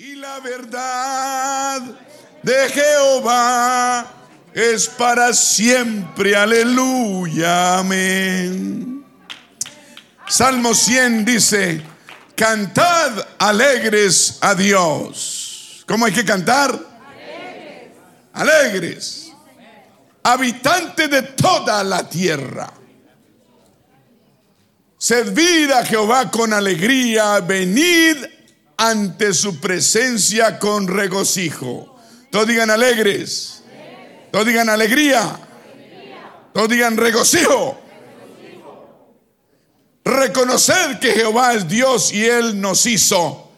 Y la verdad de Jehová es para siempre. Aleluya. Amén. Salmo 100 dice, cantad alegres a Dios. ¿Cómo hay que cantar? Alegres. Alegres. Habitantes de toda la tierra. Servid a Jehová con alegría, venid ante su presencia con regocijo. Todos digan alegres. Todos digan alegría. Todos digan regocijo. Reconocer que Jehová es Dios y Él nos hizo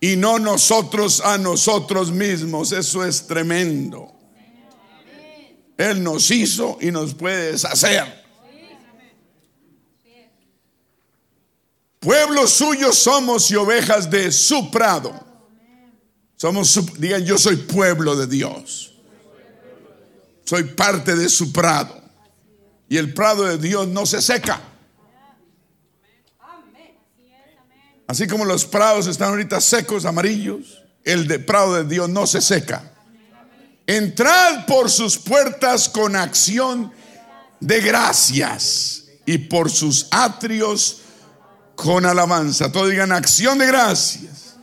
y no nosotros a nosotros mismos. Eso es tremendo. Él nos hizo y nos puede deshacer. Pueblo suyo somos y ovejas de su prado. Somos, digan, yo soy pueblo de Dios. Soy parte de su prado. Y el prado de Dios no se seca. Así como los prados están ahorita secos, amarillos, el de prado de Dios no se seca. Entrad por sus puertas con acción de gracias y por sus atrios con alabanza. Todos digan acción de gracias.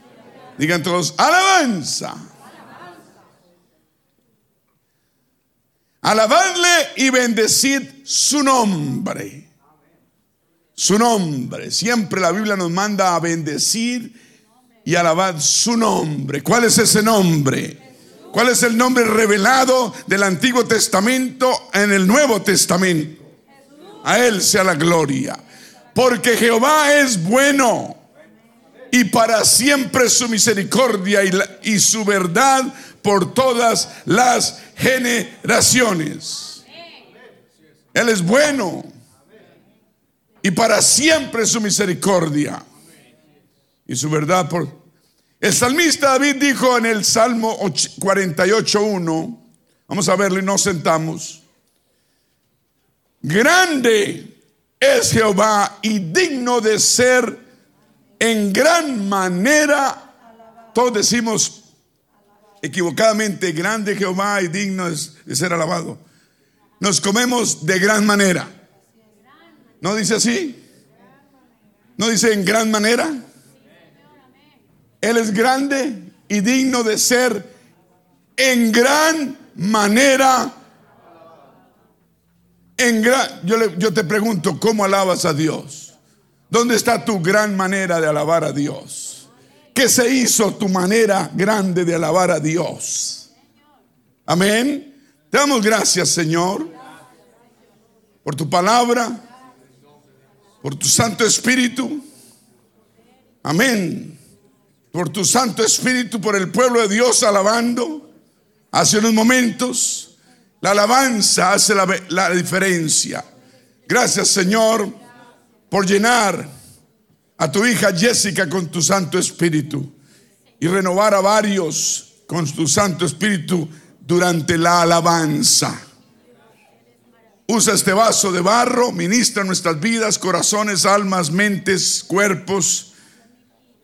Digan todos alabanza. Alabadle y bendecid su nombre. Su nombre. Siempre la Biblia nos manda a bendecir y alabar su nombre. ¿Cuál es ese nombre? ¿Cuál es el nombre revelado del Antiguo Testamento en el Nuevo Testamento? A Él sea la gloria. Porque Jehová es bueno y para siempre su misericordia y, su verdad por todas las generaciones. Él es bueno y para siempre su misericordia y su verdad por... El salmista David dijo en el Salmo 48.1, vamos a verlo y nos sentamos, grande es Jehová y digno de ser en gran manera, todos decimos equivocadamente, grande Jehová y digno de ser alabado. Nos comemos de gran manera. ¿No dice así? ¿No dice en gran manera? Él es grande y digno de ser en gran manera yo, yo te pregunto, ¿cómo alabas a Dios? ¿Dónde está tu gran manera de alabar a Dios? ¿Qué se hizo tu manera grande de alabar a Dios? Amén. Te damos gracias, Señor, por tu palabra, por tu Santo Espíritu. Amén. Por tu Santo Espíritu, por el pueblo de Dios alabando hace unos momentos. La alabanza hace la, diferencia. Gracias Señor por llenar a tu hija Jessica con tu Santo Espíritu y renovar a varios con tu Santo Espíritu durante la alabanza. Usa este vaso de barro, ministra nuestras vidas, corazones, almas, mentes, cuerpos.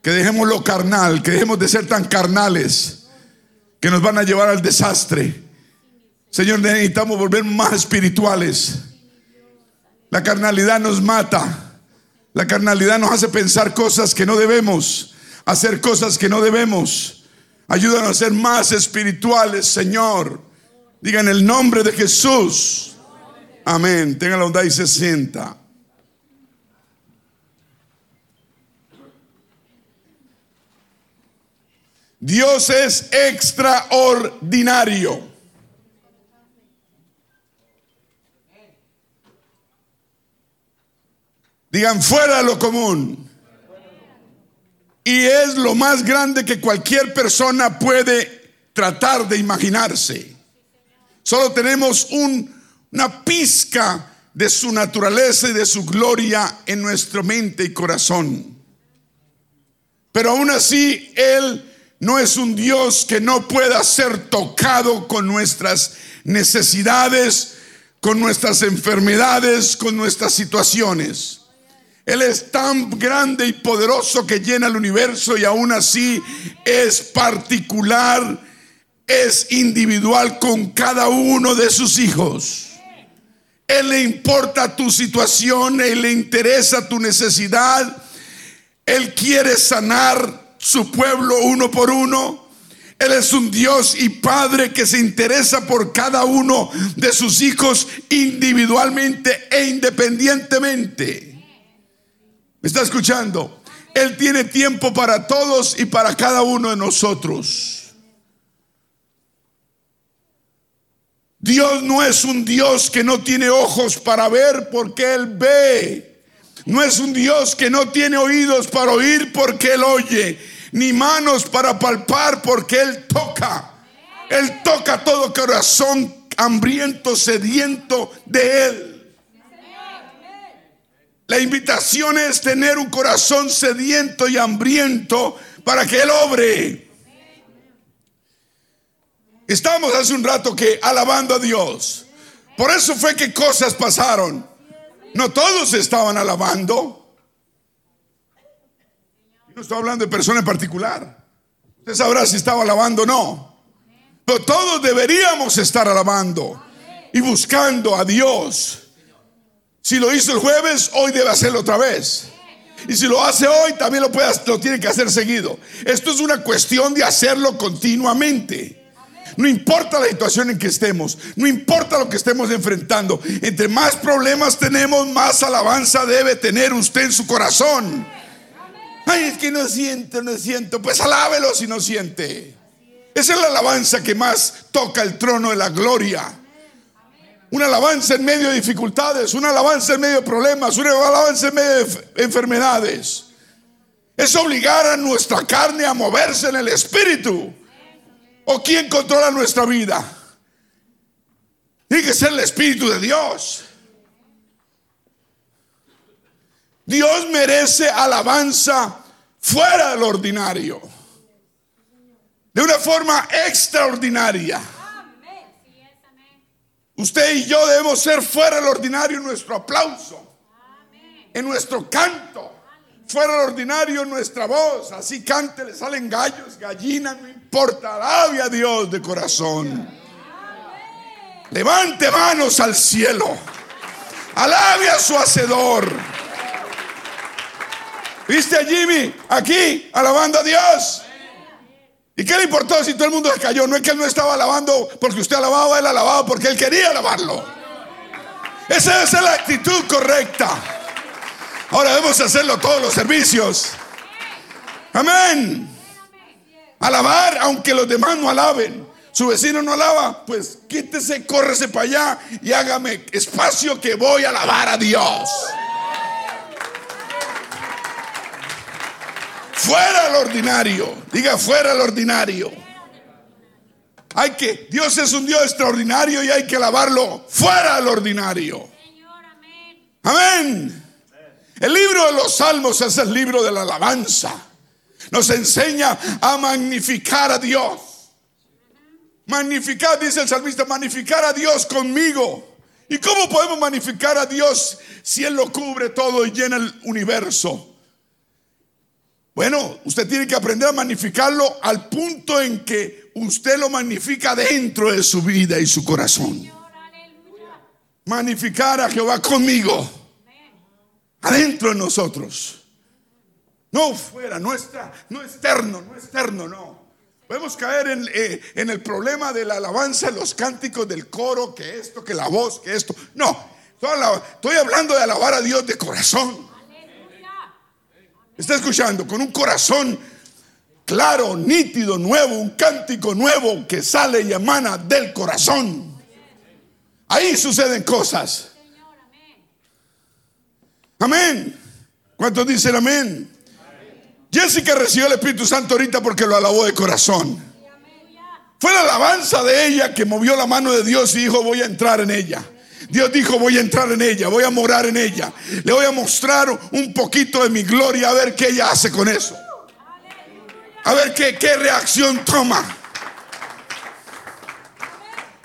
Que dejemos lo carnal, que dejemos de ser tan carnales que nos van a llevar al desastre Señor, necesitamos volver más espirituales. La carnalidad nos mata. La carnalidad nos hace pensar cosas que no debemos, hacer cosas que no debemos. Ayúdanos a ser más espirituales, Señor. Digan el nombre de Jesús. Amén. Tenga la bondad y se sienta. Dios es extraordinario. Digan fuera de lo común. Y es lo más grande que cualquier persona puede tratar de imaginarse. Solo tenemos una pizca de su naturaleza y de su gloria en nuestra mente y corazón. Pero aún así, Él no es un Dios que no pueda ser tocado con nuestras necesidades, con nuestras enfermedades, con nuestras situaciones. Él es tan grande y poderoso que llena el universo y aún así es particular, es individual con cada uno de sus hijos. Él le importa tu situación, Él le interesa tu necesidad. Él quiere sanar su pueblo uno por uno. Él es un Dios y Padre que se interesa por cada uno de sus hijos individualmente e independientemente. ¿Me está escuchando? Él tiene tiempo para todos y para cada uno de nosotros. Dios no es un Dios que no tiene ojos para ver porque Él ve. No es un Dios que no tiene oídos para oír porque Él oye. Ni manos para palpar porque Él toca. Él toca todo corazón hambriento, sediento de Él. La invitación es tener un corazón sediento y hambriento para que Él obre. Estamos hace un rato que alabando a Dios. Por eso fue que cosas pasaron. No todos estaban alabando. No estoy hablando de persona en particular. Usted sabrá si estaba alabando o no. Pero todos deberíamos estar alabando y buscando a Dios. Si lo hizo el jueves, hoy debe hacerlo otra vez. Y si lo hace hoy, también lo, puede, lo tiene que hacer seguido. Esto es una cuestión de hacerlo continuamente. No importa la situación en que estemos, no importa lo que estemos enfrentando. Entre más problemas tenemos, más alabanza debe tener usted en su corazón. Ay, es que no siento, no siento. Pues alábelo si no siente. Esa es la alabanza que más toca el trono de la gloria. Una alabanza en medio de dificultades, una alabanza en medio de problemas, una alabanza en medio de enfermedades. Es obligar a nuestra carne a moverse en el espíritu. ¿O quién controla nuestra vida? Tiene que ser el espíritu de Dios. Dios merece alabanza fuera del ordinario. De una forma extraordinaria. Usted y yo debemos ser fuera del ordinario en nuestro aplauso, en nuestro canto, fuera del ordinario en nuestra voz. Así cante, le salen gallos, gallinas, no importa. Alabe a Dios de corazón. Levante manos al cielo. Alabe a su hacedor. ¿Viste a Jimmy aquí alabando a Dios? ¿Y qué le importó si todo el mundo se cayó? No es que él no estaba alabando porque usted alababa, él alababa porque él quería alabarlo. Esa es la actitud correcta. Ahora debemos hacerlo todos los servicios. Amén. Alabar aunque los demás no alaben. Su vecino no alaba, pues quítese, córrese para allá y hágame espacio que voy a alabar a Dios. Fuera al ordinario. Diga fuera al ordinario. Hay que, Dios es un Dios extraordinario y hay que alabarlo fuera al ordinario. Amén. El libro de los salmos es el libro de la alabanza. Nos enseña a magnificar a Dios. Magnificar, dice el salmista, magnificar a Dios conmigo. ¿Y cómo podemos magnificar a Dios si Él lo cubre todo y llena el universo? Bueno, usted tiene que aprender a magnificarlo al punto en que usted lo magnifica dentro de su vida y su corazón. Magnificar a Jehová conmigo, adentro de nosotros. No fuera, no, está, no externo, no externo, no. Podemos caer en, eh, el problema de la alabanza, los cánticos del coro, que esto, que la voz, que esto. No, estoy hablando de alabar a Dios de corazón. Está escuchando con un corazón claro, nítido, nuevo, un cántico nuevo que sale y emana del corazón. Ahí suceden cosas. Amén. ¿Cuántos dicen amén? Jessica recibió el Espíritu Santo ahorita porque lo alabó de corazón. Fue la alabanza de ella que movió la mano de Dios y dijo, voy a entrar en ella. Dios dijo, voy a entrar en ella, voy a morar en ella. Le voy a mostrar un poquito de mi gloria a ver qué ella hace con eso. A ver qué, reacción toma.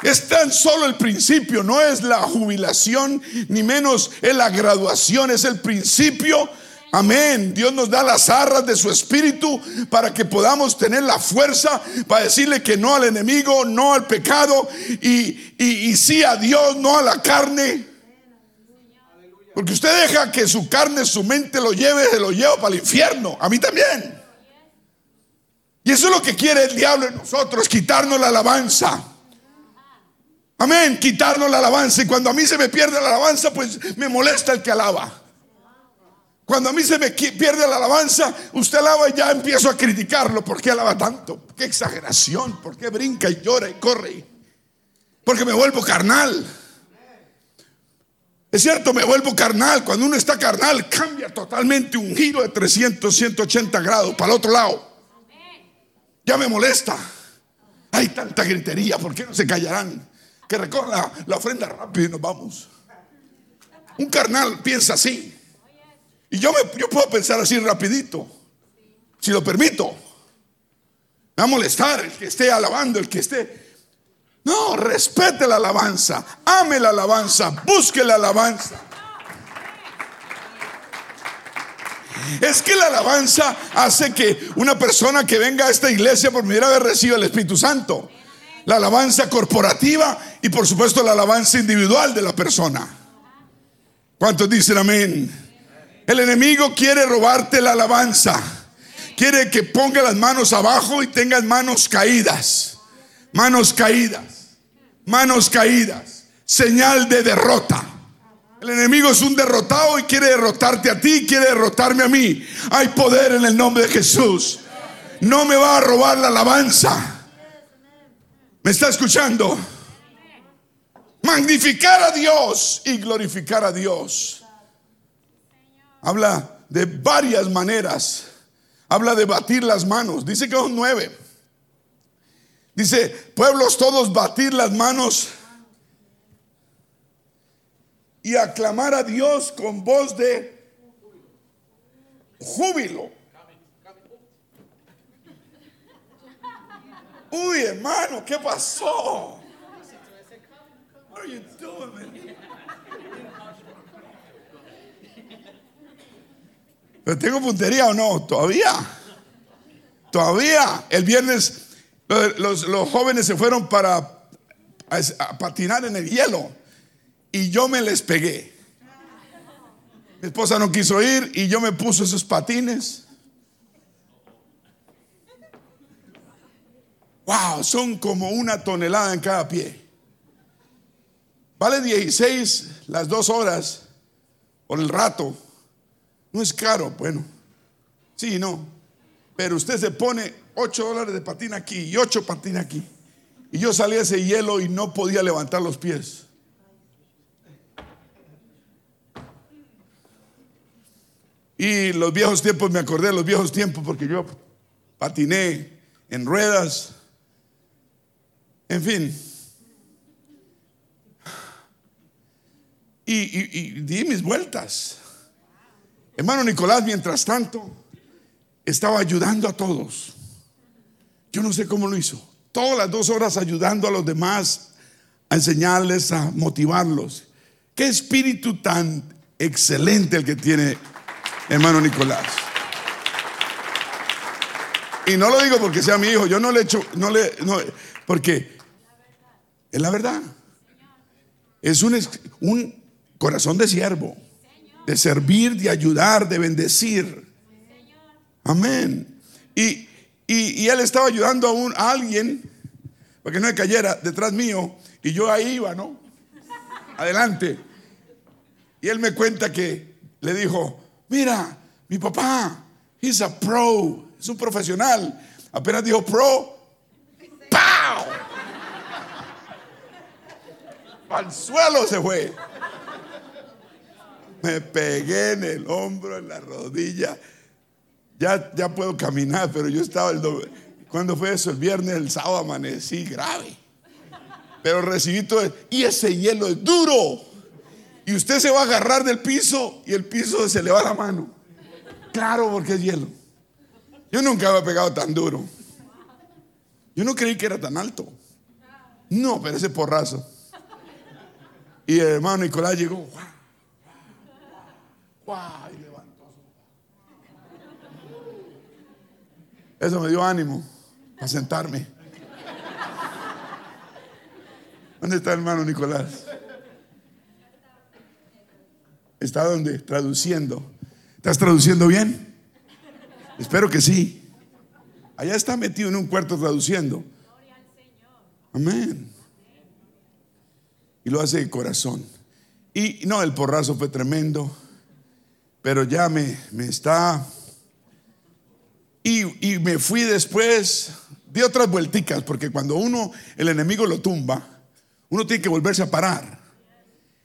Es tan solo el principio, no es la jubilación, ni menos es la graduación, es el principio. Amén. Dios nos da las arras de su espíritu para que podamos tener la fuerza para decirle que no al enemigo, no al pecado y, y, sí a Dios, no a la carne. Porque usted deja que su carne, su mente lo lleve, se lo lleva para el infierno. A mí también. Y eso es lo que quiere el diablo en nosotros, quitarnos la alabanza. Amén, quitarnos la alabanza. Y cuando a mí se me pierde la alabanza, pues me molesta el que alaba. Cuando a mí se me pierde la alabanza, usted alaba y ya empiezo a criticarlo. ¿Por qué alaba tanto? ¿Qué exageración? ¿Por qué brinca y llora y corre? Porque me vuelvo carnal. Es cierto, me vuelvo carnal. Cuando uno está carnal, cambia totalmente un giro de 300, 180 grados para el otro lado. Ya me molesta. Hay tanta gritería, ¿por qué no se callarán? que recoja la, ofrenda rápido y nos vamos. Un carnal piensa así. Y yo, me, yo puedo pensar así rapidito, si lo permito. Me va a molestar el que esté alabando, el que esté... No, respete la alabanza, ame la alabanza, busque la alabanza. Es que la alabanza hace que una persona que venga a esta iglesia por primera vez reciba el Espíritu Santo la alabanza corporativa y por supuesto la alabanza individual de la persona. ¿Cuántos dicen amén? El enemigo quiere robarte la alabanza. Quiere que ponga las manos abajo y tengas manos caídas. Manos caídas. Manos caídas. Señal de derrota. El enemigo es un derrotado y quiere derrotarte a ti, quiere derrotarme a mí. Hay poder en el nombre de Jesús. No me va a robar la alabanza. ¿Me está escuchando? Magnificar a Dios y glorificar a Dios. Habla de varias maneras. Habla de batir las manos. Dice que son nueve. Dice, pueblos todos batir las manos y aclamar a Dios con voz de júbilo. Uy, hermano, ¿qué pasó? ¿Pero tengo puntería o no? Todavía. Todavía. El viernes los, jóvenes se fueron para patinar en el hielo y yo me les pegué. Mi esposa no quiso ir y yo me puse esos patines Wow, son como una tonelada en cada pie. Vale 16 las dos horas por el rato. No es caro, bueno. Sí, no. Pero usted se pone 8 dólares de patina aquí y 8 patina aquí. Y yo salí a ese hielo y no podía levantar los pies. Y los viejos tiempos, me acordé de los viejos tiempos porque yo patiné en ruedas en fin. Y, di mis vueltas. Hermano Nicolás, mientras tanto, estaba ayudando a todos. Yo no sé cómo lo hizo. Todas las dos horas ayudando a los demás, a enseñarles, a motivarlos. Qué espíritu tan excelente el que tiene hermano Nicolás. Y no lo digo porque sea mi hijo, yo no le echo, no le, no, porque es la verdad. Es un, un corazón de siervo, de servir, de ayudar, de bendecir. Amén. Y, y, él estaba ayudando a, un, alguien para que no me cayera detrás mío y yo ahí iba, ¿no? Adelante. Y él me cuenta que le dijo, mira, mi papá, he's a pro, es un profesional. Apenas dijo pro, ¡pau! al suelo se fue. Me pegué en el hombro, en la rodilla. Ya, ya puedo caminar, pero yo estaba el doble. ¿Cuándo fue eso? El viernes, el sábado amanecí grave. Pero recibí todo. Y ese hielo es duro. Y usted se va a agarrar del piso y el piso se le va la mano. Claro, porque es hielo. Yo nunca había pegado tan duro. Yo no creí que era tan alto. No, pero ese porrazo. Y el hermano Nicolás llegó. ¡guau! Y levantó su- Eso me dio ánimo para sentarme. ¿Dónde está el hermano Nicolás? ¿Está donde? Traduciendo. ¿Estás traduciendo bien? Espero que sí. Allá está metido en un cuarto traduciendo. Amén. Y lo hace de corazón. Y no, el porrazo fue tremendo. Pero ya me, me está. Y, y me fui después, di otras vuelticas, porque cuando uno, el enemigo lo tumba, uno tiene que volverse a parar.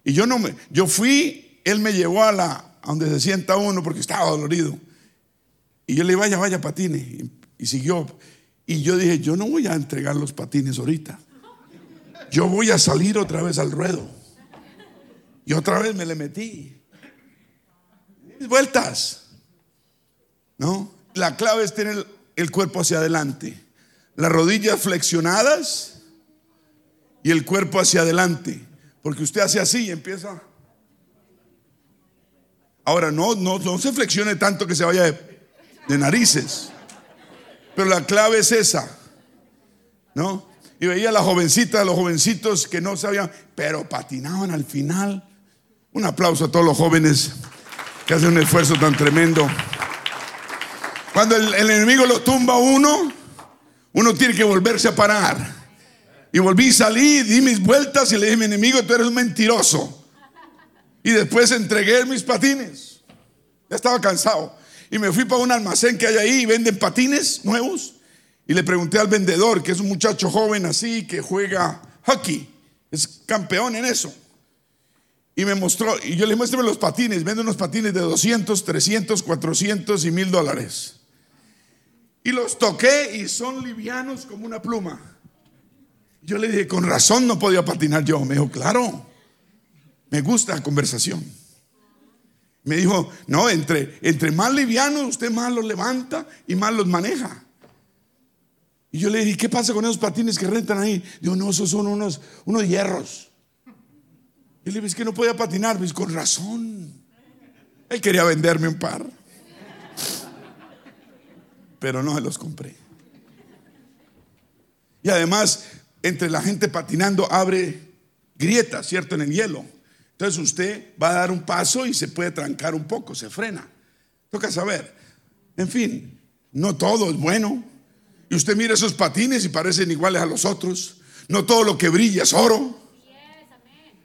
Y yo no me, yo fui, él me llevó a la, a donde se sienta uno porque estaba dolorido. Y yo le dije, vaya, vaya, patine. Y, y siguió. Y yo dije, yo no voy a entregar los patines ahorita. Yo voy a salir otra vez al ruedo. Y otra vez me le metí. Vueltas. ¿No? La clave es tener el, cuerpo hacia adelante. Las rodillas flexionadas y el cuerpo hacia adelante. Porque usted hace así y empieza. Ahora, no, no, no se flexione tanto que se vaya de, narices. Pero la clave es esa. ¿No? Y veía a la jovencita, a los jovencitos que no sabían, pero patinaban al final. Un aplauso a todos los jóvenes que hacen un esfuerzo tan tremendo. Cuando el, enemigo lo tumba a uno, uno tiene que volverse a parar. Y volví, salí, di mis vueltas y le dije mi enemigo, tú eres un mentiroso. Y después entregué mis patines. Ya estaba cansado. Y me fui para un almacén que hay ahí y venden patines nuevos. Y le pregunté al vendedor, que es un muchacho joven así, que juega hockey. Es campeón en eso. Y me mostró, y yo le muéstrame los patines. Vende unos patines de 200, 300, 400 y mil dólares. Y los toqué y son livianos como una pluma. Yo le dije, con razón no podía patinar yo. Me dijo, claro, me gusta la conversación. Me dijo, no, entre, entre más livianos usted más los levanta y más los maneja. Y yo le dije, ¿qué pasa con esos patines que rentan ahí? Digo, no, esos son unos, unos hierros. Y le dije, es que no podía patinar. Pues con razón. Él quería venderme un par. Pero no se los compré. Y además, entre la gente patinando abre grietas, ¿cierto? En el hielo. Entonces usted va a dar un paso y se puede trancar un poco, se frena. Toca saber. En fin, no todo es bueno. Y usted mira esos patines y parecen iguales a los otros. No todo lo que brilla es oro.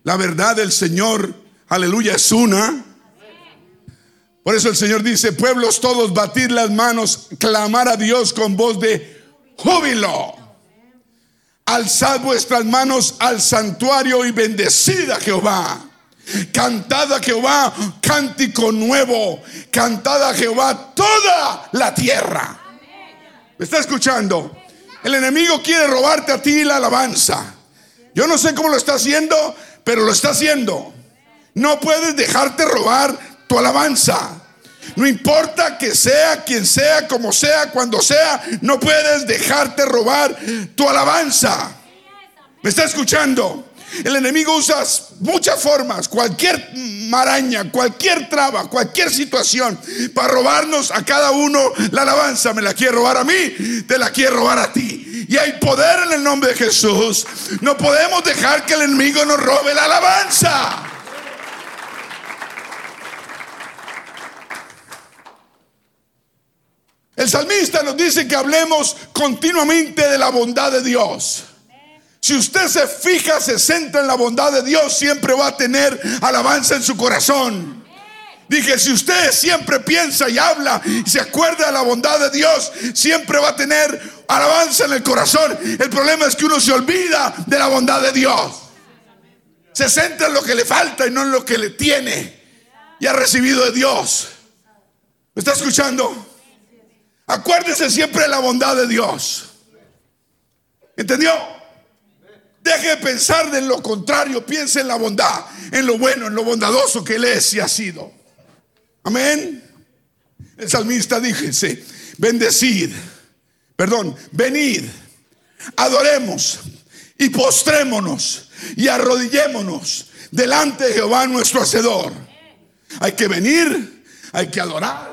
La verdad del Señor, aleluya, es una. Por eso el Señor dice, pueblos todos, batir las manos, clamar a Dios con voz de júbilo. Alzad vuestras manos al santuario y bendecid Jehová. Cantad a Jehová cántico nuevo. Cantad a Jehová toda la tierra. ¿Me está escuchando? El enemigo quiere robarte a ti la alabanza. Yo no sé cómo lo está haciendo, pero lo está haciendo. No puedes dejarte robar tu alabanza. No importa que sea quien sea, como sea, cuando sea, no puedes dejarte robar tu alabanza. ¿Me está escuchando? El enemigo usa muchas formas, cualquier maraña, cualquier traba, cualquier situación para robarnos a cada uno la alabanza. Me la quiere robar a mí, te la quiere robar a ti. Y hay poder en el nombre de Jesús. No podemos dejar que el enemigo nos robe la alabanza. El salmista nos dice que hablemos continuamente de la bondad de Dios. Si usted se fija, se centra en la bondad de Dios, siempre va a tener alabanza en su corazón. Dije, si usted siempre piensa y habla y se acuerda de la bondad de Dios, siempre va a tener alabanza en el corazón. El problema es que uno se olvida de la bondad de Dios. Se centra en lo que le falta y no en lo que le tiene y ha recibido de Dios. ¿Me está escuchando? Acuérdese siempre de la bondad de Dios. ¿Entendió? Deje de pensar en lo contrario, piense en la bondad, en lo bueno, en lo bondadoso que Él es y ha sido. Amén. El salmista díjese, bendecid, perdón, venid, adoremos y postrémonos y arrodillémonos delante de Jehová nuestro Hacedor. Hay que venir, hay que adorar,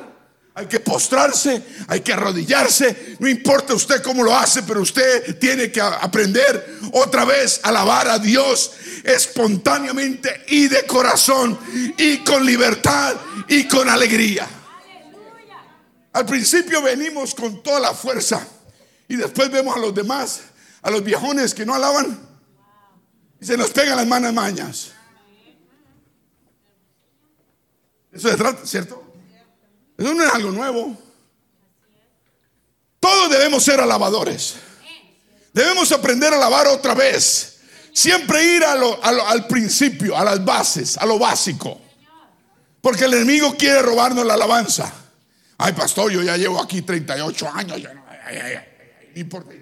hay que postrarse, hay que arrodillarse. No importa usted cómo lo hace, pero usted tiene que aprender otra vez a alabar a Dios espontáneamente y de corazón y con libertad y con alegría. Al principio venimos con toda la fuerza y después vemos a los demás, a los viejones que no alaban y se nos pegan las manos mañas. Eso se trata, ¿cierto? Eso no es algo nuevo. Todos debemos ser alabadores. Debemos aprender a alabar otra vez. Siempre ir al principio, a las bases, a lo básico. Porque el enemigo quiere robarnos la alabanza. Ay, pastor, yo ya llevo aquí 38 años. Ya no,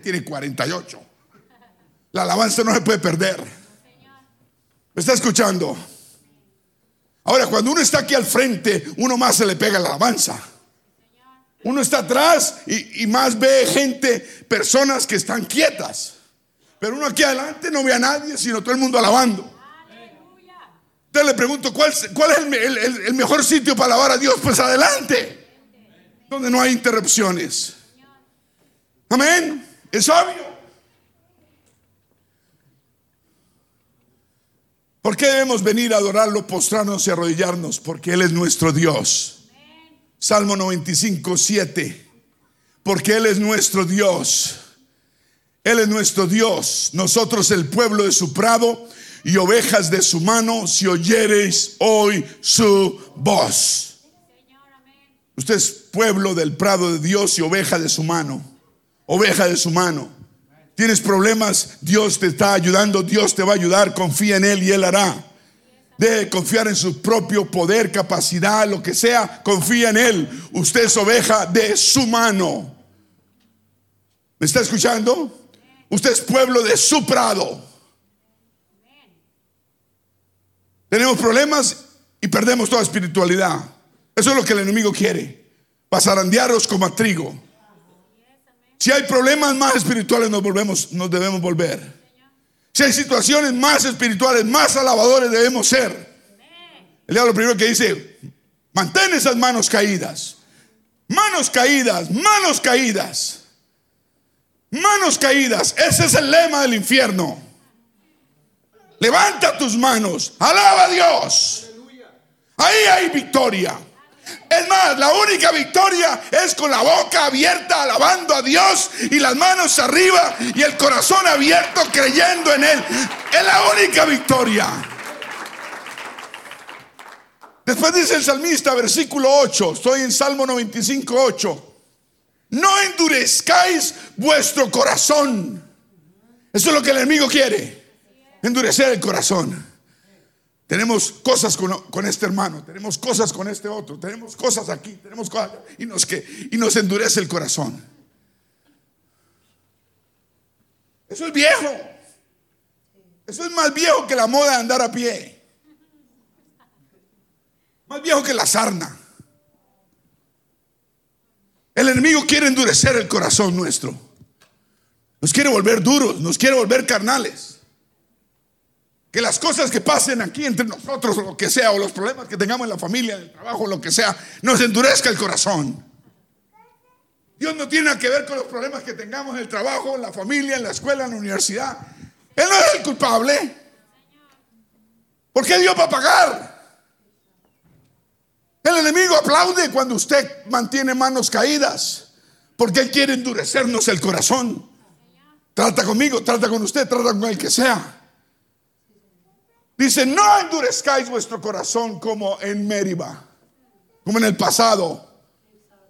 tiene 48. La alabanza no se puede perder. ¿Me está escuchando? Ahora, cuando uno está aquí al frente, uno más se le pega la alabanza. Uno está atrás y, más ve gente, personas que están quietas. Pero uno aquí adelante no ve a nadie, sino todo el mundo alabando. Entonces le pregunto, ¿cuál, es el, el mejor sitio para alabar a Dios? Pues adelante, donde no hay interrupciones. Amén. Es obvio. ¿Por qué debemos venir a adorarlo, postrarnos y arrodillarnos? Porque Él es nuestro Dios. Salmo 95, 7. Porque Él es nuestro Dios. Él es nuestro Dios. Nosotros el pueblo de su prado y ovejas de su mano, si oyereis hoy su voz. Usted es pueblo del prado de Dios y oveja de su mano. Oveja de su mano. Tienes problemas, Dios te está ayudando, Dios te va a ayudar, confía en Él y Él hará. De confiar en su propio poder, capacidad, lo que sea, confía en Él. Usted es oveja de su mano. ¿Me está escuchando? Usted es pueblo de su prado. Tenemos problemas y perdemos toda espiritualidad. Eso es lo que el enemigo quiere. Pasarandearos como a trigo. Si hay problemas más espirituales, nos volvemos, nos debemos volver. Si hay situaciones más espirituales, más alabadores debemos ser. El diablo primero que dice, mantén esas manos caídas. Manos caídas, manos caídas. Manos caídas. Ese es el lema del infierno. Levanta tus manos. Alaba a Dios. Ahí hay victoria. Es más, la única victoria es con la boca abierta alabando a Dios y las manos arriba y el corazón abierto creyendo en Él. Es la única victoria. Después dice el salmista, versículo 8, estoy en Salmo 95, 8. No endurezcáis vuestro corazón. Eso es lo que el enemigo quiere, endurecer el corazón. Tenemos cosas con, este hermano, tenemos cosas con este otro, tenemos cosas aquí, tenemos cosas y nos, que, y nos endurece el corazón. Eso es viejo. Eso es más viejo que la moda de andar a pie. Más viejo que la sarna. El enemigo quiere endurecer el corazón nuestro. Nos quiere volver duros, nos quiere volver carnales que las cosas que pasen aquí entre nosotros, o lo que sea, o los problemas que tengamos en la familia, en el trabajo, lo que sea, nos endurezca el corazón. Dios no tiene nada que ver con los problemas que tengamos en el trabajo, en la familia, en la escuela, en la universidad. Él no es el culpable. ¿Por qué Dios va a pagar? El enemigo aplaude cuando usted mantiene manos caídas, porque Él quiere endurecernos el corazón. Trata conmigo, trata con usted, trata con el que sea. Dice, no endurezcáis vuestro corazón como en Meriba, como en el pasado,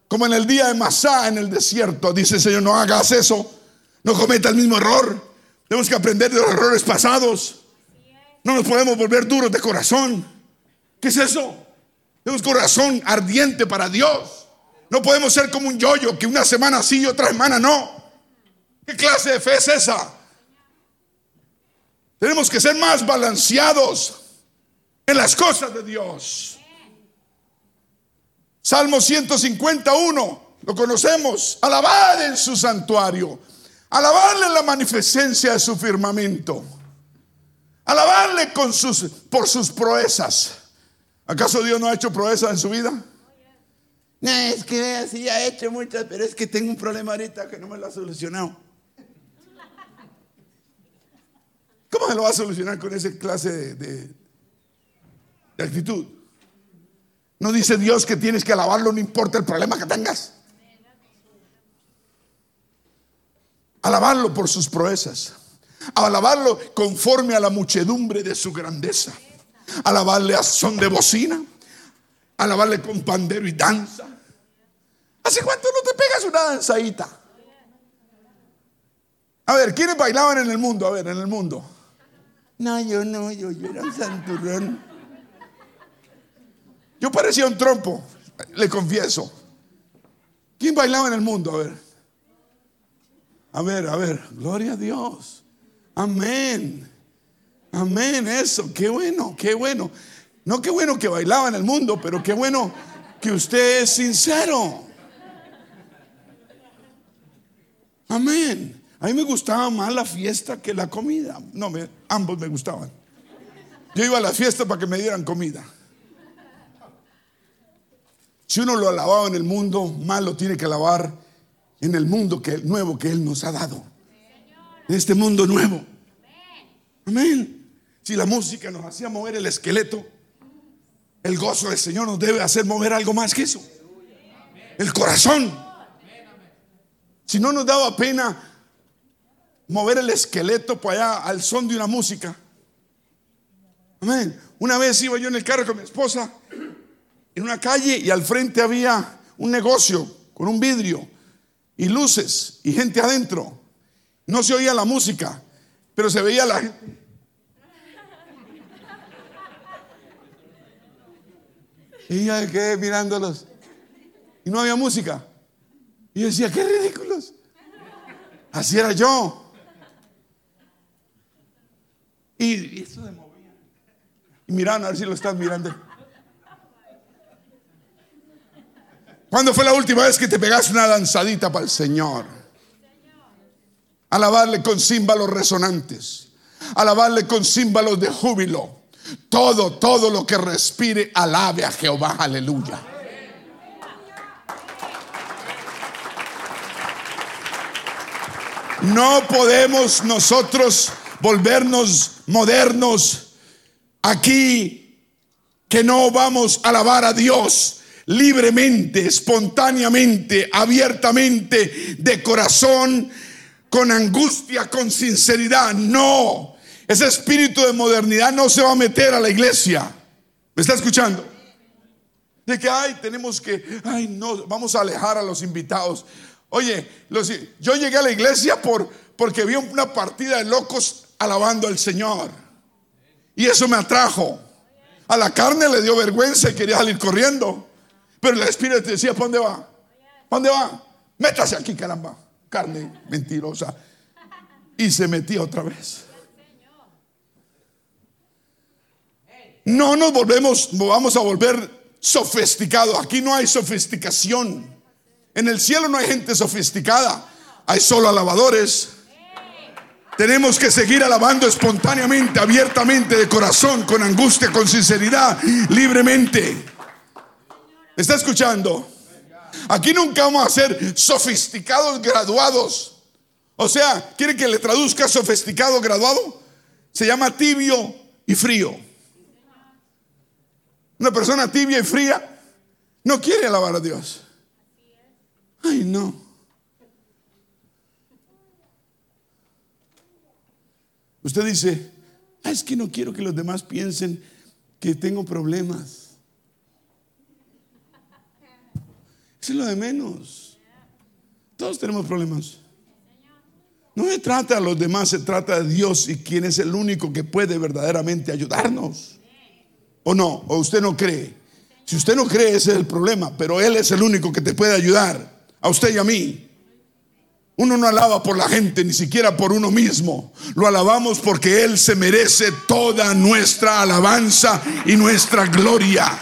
como en el día de Masá en el desierto. Dice el Señor, no hagas eso, no cometa el mismo error. Tenemos que aprender de los errores pasados. No nos podemos volver duros de corazón. ¿Qué es eso? Tenemos corazón ardiente para Dios. No podemos ser como un yoyo, que una semana sí y otra semana no. ¿Qué clase de fe es esa? Tenemos que ser más balanceados en las cosas de Dios. Salmo 151, lo conocemos. Alabad en su santuario. Alabarle la magnificencia de su firmamento. Alabarle con sus, por sus proezas. ¿Acaso Dios no ha hecho proezas en su vida? No, es que sí ha hecho muchas, pero es que tengo un problema ahorita que no me lo ha solucionado. ¿Cómo se lo va a solucionar con esa clase de, actitud? No dice Dios que tienes que alabarlo, no importa el problema que tengas. Alabarlo por sus proezas. Alabarlo conforme a la muchedumbre de su grandeza. Alabarle a son de bocina. Alabarle con pandero y danza. ¿Hace cuánto no te pegas una danzadita? A ver, ¿quiénes bailaban en el mundo? A ver, en el mundo. No, yo no, yo, yo era un santurrón. Yo parecía un trompo, le confieso. ¿Quién bailaba en el mundo? A ver. A ver, a ver, gloria a Dios. Amén. Amén, eso, qué bueno, qué bueno. No qué bueno que bailaba en el mundo, pero qué bueno que usted es sincero. Amén. A mí me gustaba más la fiesta que la comida. No, ambos me gustaban. Yo iba a la fiesta para que me dieran comida. Si uno lo alababa en el mundo, más lo tiene que alabar en el mundo que, nuevo que Él nos ha dado. En este mundo nuevo. Amén. Si la música nos hacía mover el esqueleto, el gozo del Señor nos debe hacer mover algo más que eso. El corazón. Si no nos daba pena mover el esqueleto para allá al son de una música. Amén. Una vez iba yo en el carro con mi esposa en una calle y al frente había un negocio con un vidrio y luces y gente adentro. No se oía la música, pero se veía la gente. Y ya quedé mirándolos. Y no había música. Y yo decía, qué ridículos. Así era yo. Y, eso de movía. Y miraban a ver si lo están mirando. ¿Cuándo fue la última vez que te pegaste una danzadita para el Señor? Alabarle con címbalos resonantes. Alabarle con címbalos de júbilo. Todo, todo lo que respire, alabe a Jehová. Aleluya. No podemos nosotros volvernos modernos aquí que no vamos a alabar a Dios libremente, espontáneamente, abiertamente, de corazón, con angustia, con sinceridad. No, ese espíritu de modernidad no se va a meter a la iglesia. ¿Me está escuchando? De que, ay, tenemos que, ay, no, vamos a alejar a los invitados. Oye, yo llegué a la iglesia por, porque vi una partida de locos alabando al Señor. Y eso me atrajo. A la carne le dio vergüenza y quería salir corriendo. Pero el Espíritu decía, ¿para dónde va? ¿Para dónde va? Métase aquí, caramba. Carne mentirosa. Y se metía otra vez. No nos volvemos, vamos a volver sofisticados. Aquí no hay sofisticación. En el cielo no hay gente sofisticada. Hay solo alabadores. Tenemos que seguir alabando espontáneamente, abiertamente, de corazón, con angustia, con sinceridad, libremente. ¿Está escuchando? Aquí nunca vamos a ser sofisticados graduados. O sea, ¿quiere que le traduzca sofisticado graduado? Se llama tibio y frío. Una persona tibia y fría no quiere alabar a Dios. Ay, no. Usted dice, es que no quiero que los demás piensen que tengo problemas. es lo de menos. Todos tenemos problemas. No se trata de los demás, se trata de Dios y quien es el único que puede verdaderamente ayudarnos. ¿O no? ¿O usted no cree? Si usted no cree, ese es el problema, pero Él es el único que te puede ayudar, a usted y a mí. Uno no alaba por la gente, ni siquiera por uno mismo. Lo alabamos porque Él se merece toda nuestra alabanza y nuestra gloria.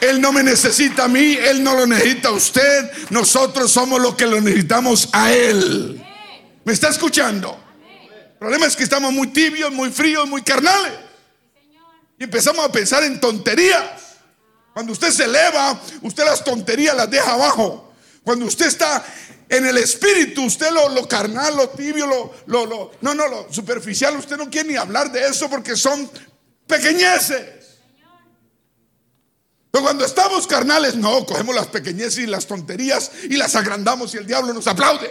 Él no me necesita a mí, Él no lo necesita a usted. Nosotros somos los que lo necesitamos a Él. ¿Me está escuchando? El problema es que estamos muy tibios, muy fríos, muy carnales. Y empezamos a pensar en tonterías. Cuando usted se eleva, usted las tonterías las deja abajo. Cuando usted está en el espíritu, usted lo, carnal, lo tibio, lo, lo, lo, no, no, lo superficial, usted no quiere ni hablar de eso porque son pequeñeces. Pero cuando estamos carnales, no, cogemos las pequeñeces y las tonterías y las agrandamos y el diablo nos aplaude.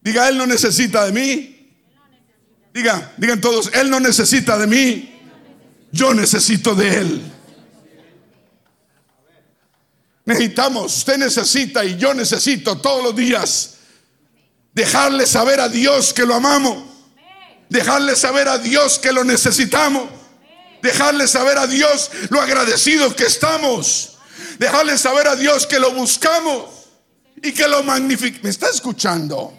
Diga, Él no necesita de mí. Diga, digan todos, Él no necesita de mí. Yo necesito de Él. Necesitamos, usted necesita y yo necesito todos los días dejarle saber a Dios que lo amamos. Dejarle saber a Dios que lo necesitamos. Dejarle saber a Dios lo agradecidos que estamos. Dejarle saber a Dios que lo buscamos y que lo magnificamos. ¿Me está escuchando?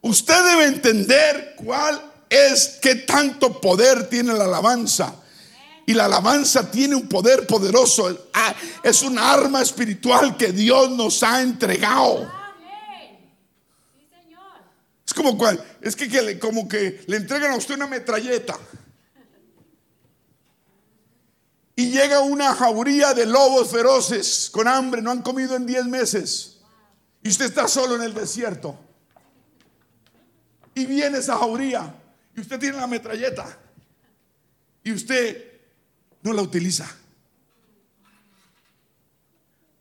Usted debe entender cuál es, qué tanto poder tiene la alabanza. Y la alabanza tiene un poder poderoso. Ah, es un arma espiritual que Dios nos ha entregado. Es como cual, es que, como que le entregan a usted una metralleta. Y llega una jauría de lobos feroces con hambre, no han comido en 10 meses. Y usted está solo en el desierto. Y viene esa jauría. Y usted tiene la metralleta. Y usted no la utiliza.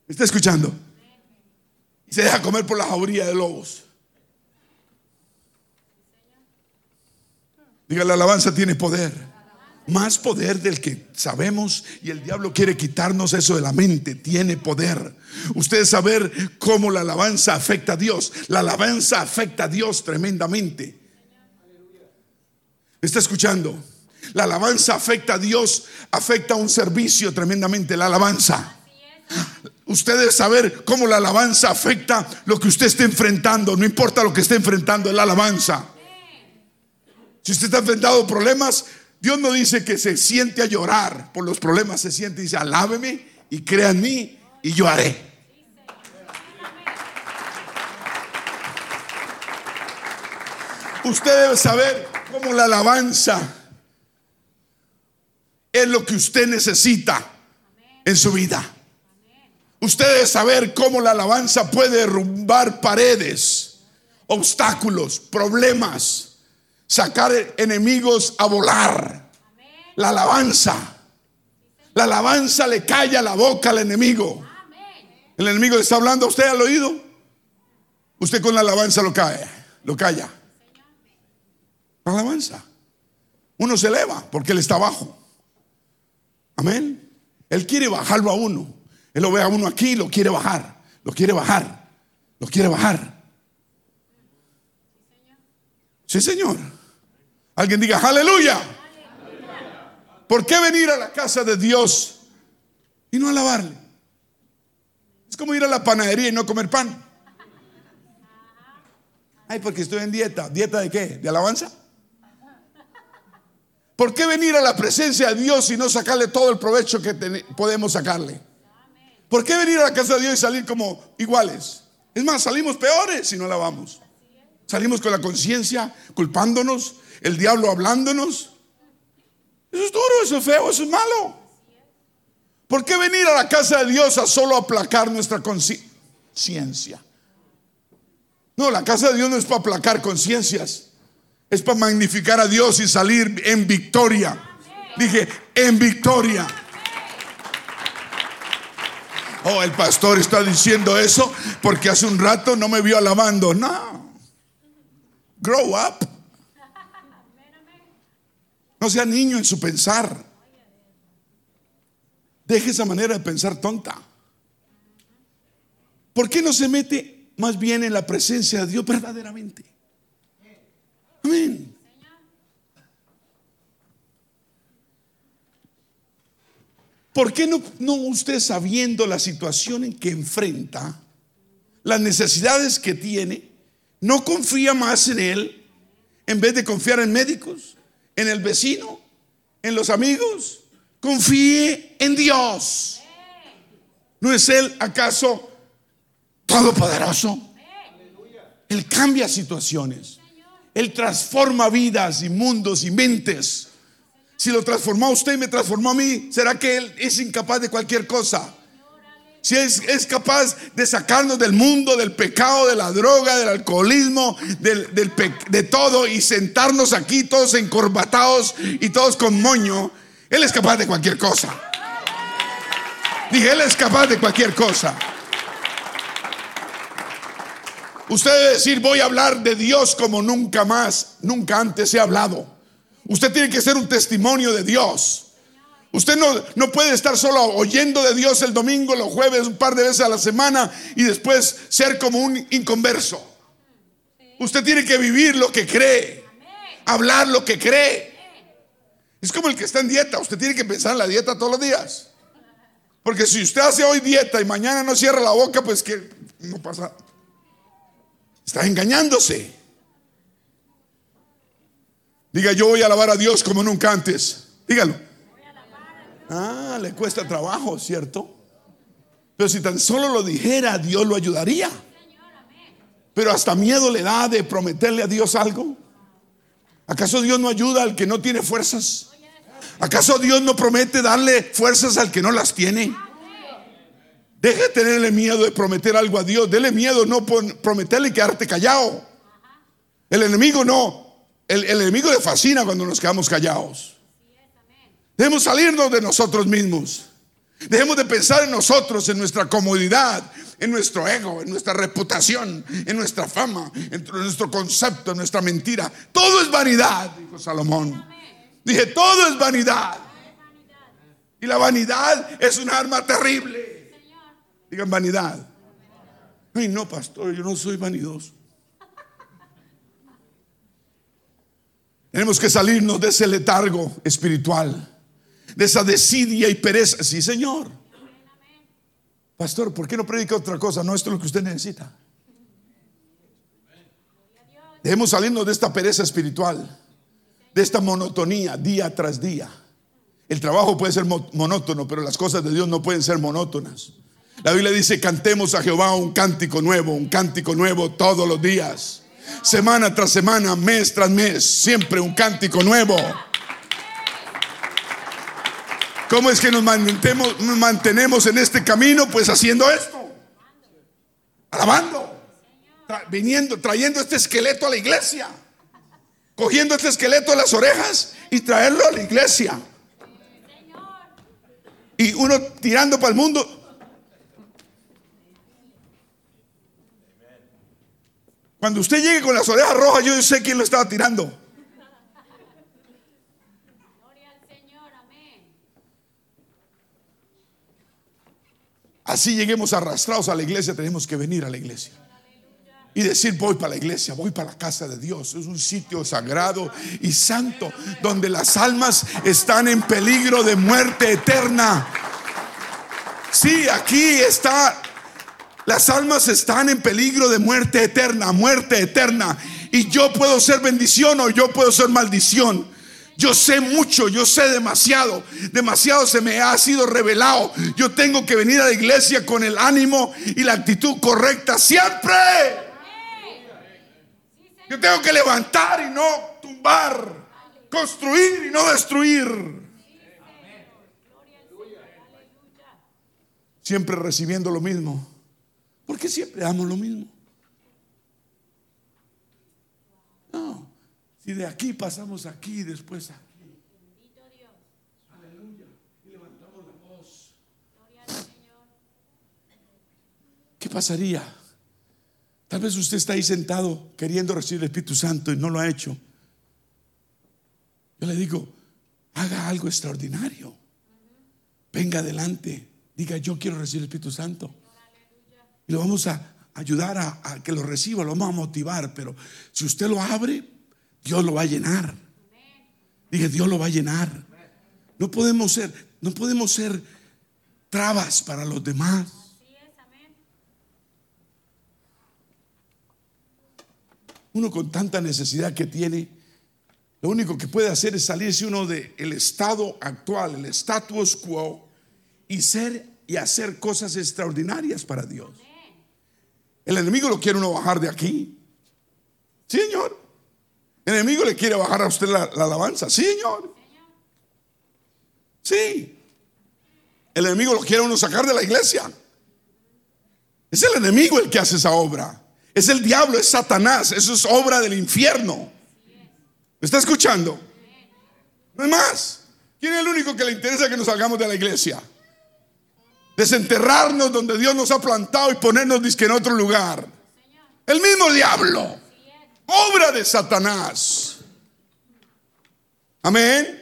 está escuchando? Y se deja comer por la jauría de lobos. Diga, la alabanza tiene poder. Más poder del que sabemos y el diablo quiere quitarnos eso de la mente. Tiene poder. Ustedes saber cómo la alabanza afecta a Dios. La alabanza afecta a Dios tremendamente. ¿Me está escuchando? La alabanza afecta a Dios, afecta a un servicio tremendamente, la alabanza. Usted debe saber cómo la alabanza afecta lo que usted esté enfrentando, no importa lo que esté enfrentando, la alabanza. Si usted está enfrentando problemas, Dios no dice que se siente a llorar por los problemas, se siente y dice, alábeme y crea en mí y yo haré. Usted debe saber cómo la alabanza es lo que usted necesita en su vida. Usted debe saber cómo la alabanza puede derrumbar paredes, obstáculos, problemas, sacar enemigos a volar. La alabanza. La alabanza le calla la boca al enemigo. El enemigo le está hablando a usted al oído. Usted con la alabanza lo cae, lo calla. La alabanza. Uno se eleva porque él está abajo. Amén. Él quiere bajarlo a uno. Él lo ve a uno aquí y lo quiere bajar. Lo quiere bajar. Lo quiere bajar. Sí, Señor. Alguien diga, aleluya. ¿Por qué venir a la casa de Dios y no alabarle? Es como ir a la panadería y no comer pan. Ay, porque estoy en dieta. ¿Dieta de qué? ¿De alabanza? ¿Por qué venir a la presencia de Dios y no sacarle todo el provecho que podemos sacarle? ¿Por qué venir a la casa de Dios y salir como iguales? Es más, salimos peores si no la vamos. Salimos con la conciencia culpándonos, el diablo hablándonos. Eso es duro, eso es feo, eso es malo. ¿Por qué venir a la casa de Dios a solo aplacar nuestra conciencia? No, la casa de Dios no es para aplacar conciencias. Es para magnificar a Dios y salir en victoria. Dije, en victoria. Oh, el pastor está diciendo eso porque hace un rato no me vio alabando. No. Grow up. No sea niño en su pensar. Deje esa manera de pensar tonta. ¿Por qué no se mete más bien en la presencia de Dios verdaderamente? Amén. ¿Por qué no, no usted sabiendo la situación en que enfrenta, las necesidades que tiene, no confía más en él en vez de confiar en médicos, en el vecino, en los amigos? Confíe en Dios. ¿No es Él acaso todopoderoso? Él cambia situaciones. Él transforma vidas y mundos y mentes. Si lo transformó a usted y me transformó a mí, ¿será que Él es incapaz de cualquier cosa? Si es, es capaz de sacarnos del mundo, del pecado, de la droga, del alcoholismo, del, del de todo y sentarnos aquí todos encorbatados y todos con moño, Él es capaz de cualquier cosa. Dije, Él es capaz de cualquier cosa. Usted debe decir, voy a hablar de Dios como nunca más, nunca antes he hablado. Usted tiene que ser un testimonio de Dios. Usted no, no puede estar solo oyendo de Dios el domingo, los jueves, un par de veces a la semana y después ser como un inconverso. Usted tiene que vivir lo que cree, hablar lo que cree. Es como el que está en dieta. Usted tiene que pensar en la dieta todos los días. Porque si usted hace hoy dieta y mañana no cierra la boca, pues que no pasa. Está engañándose. Diga, yo voy a alabar a Dios como nunca antes. Dígalo. Ah, le cuesta trabajo, ¿cierto? Pero si tan solo lo dijera, Dios lo ayudaría. Pero hasta miedo le da de prometerle a Dios algo. ¿Acaso Dios no ayuda al que no tiene fuerzas? ¿Acaso Dios no promete darle fuerzas al que no las tiene? Deje de tenerle miedo de prometer algo a Dios. Dele miedo no prometerle quedarte callado. El enemigo no. El, enemigo le fascina cuando nos quedamos callados. Debemos salirnos de nosotros mismos. Dejemos de pensar en nosotros, en nuestra comodidad, en nuestro ego, en nuestra reputación, en nuestra fama, en nuestro concepto, en nuestra mentira. Todo es vanidad, dijo Salomón. Dije, todo es vanidad. Y la vanidad es un arma terrible. Digan vanidad. Ay, no, pastor, yo no soy vanidoso. Tenemos que salirnos de ese letargo espiritual, de esa desidia y pereza. Sí, Señor. Pastor, ¿por qué no predica otra cosa? No, esto es lo que usted necesita. Debemos salirnos de esta pereza espiritual, de esta monotonía día tras día. El trabajo puede ser monótono, pero las cosas de Dios no pueden ser monótonas. La Biblia dice, cantemos a Jehová un cántico nuevo, un cántico nuevo todos los días. Semana tras semana, mes tras mes, siempre un cántico nuevo. ¿Cómo es que nos mantenemos, en este camino? Pues haciendo esto. Alabando. viniendo, trayendo este esqueleto a la iglesia. Cogiendo este esqueleto de las orejas y traerlo a la iglesia. Y uno tirando para el mundo Cuando usted llegue con las orejas rojas, yo sé quién lo estaba tirando. Gloria al Señor, amén. Así lleguemos arrastrados a la iglesia, tenemos que venir a la iglesia. Y decir, voy para la iglesia, voy para la casa de Dios. Es un sitio sagrado y santo donde las almas están en peligro de muerte eterna. Sí, aquí está las almas están en peligro de muerte eterna, muerte eterna. Y yo puedo ser bendición o yo puedo ser maldición. Yo sé mucho, yo sé demasiado. Demasiado se me ha sido revelado. Yo tengo que venir a la iglesia con el ánimo y la actitud correcta siempre. Yo tengo que levantar y no tumbar. Construir y no destruir. Siempre recibiendo lo mismo. Porque siempre damos lo mismo. No, si de aquí pasamos aquí y después aquí. Aleluya. Y levantamos la voz. ¿Qué pasaría? Tal vez usted está ahí sentado queriendo recibir el Espíritu Santo y no lo ha hecho. Yo le digo, haga algo extraordinario. Venga adelante. Diga, yo quiero recibir el Espíritu Santo. Y lo vamos a ayudar a, que lo reciba, lo vamos a motivar. Pero si usted lo abre, Dios lo va a llenar. Dije, Dios lo va a llenar. No podemos ser, no podemos ser trabas para los demás. Uno con tanta necesidad que tiene, lo único que puede hacer es salirse uno del estado actual, el status quo, y ser y hacer cosas extraordinarias para Dios. El enemigo lo quiere uno bajar de aquí. Señor. El enemigo le quiere bajar a usted la, la alabanza. Sí, señor. Sí. El enemigo lo quiere uno sacar de la iglesia. Es el enemigo el que hace esa obra. Es el diablo, es Satanás. Eso es obra del infierno. ¿Me está escuchando? No es más. ¿Quién es el único que le interesa que nos salgamos de la iglesia? Desenterrarnos donde Dios nos ha plantado y ponernos disque en otro lugar. El mismo diablo. Obra de Satanás. Amén.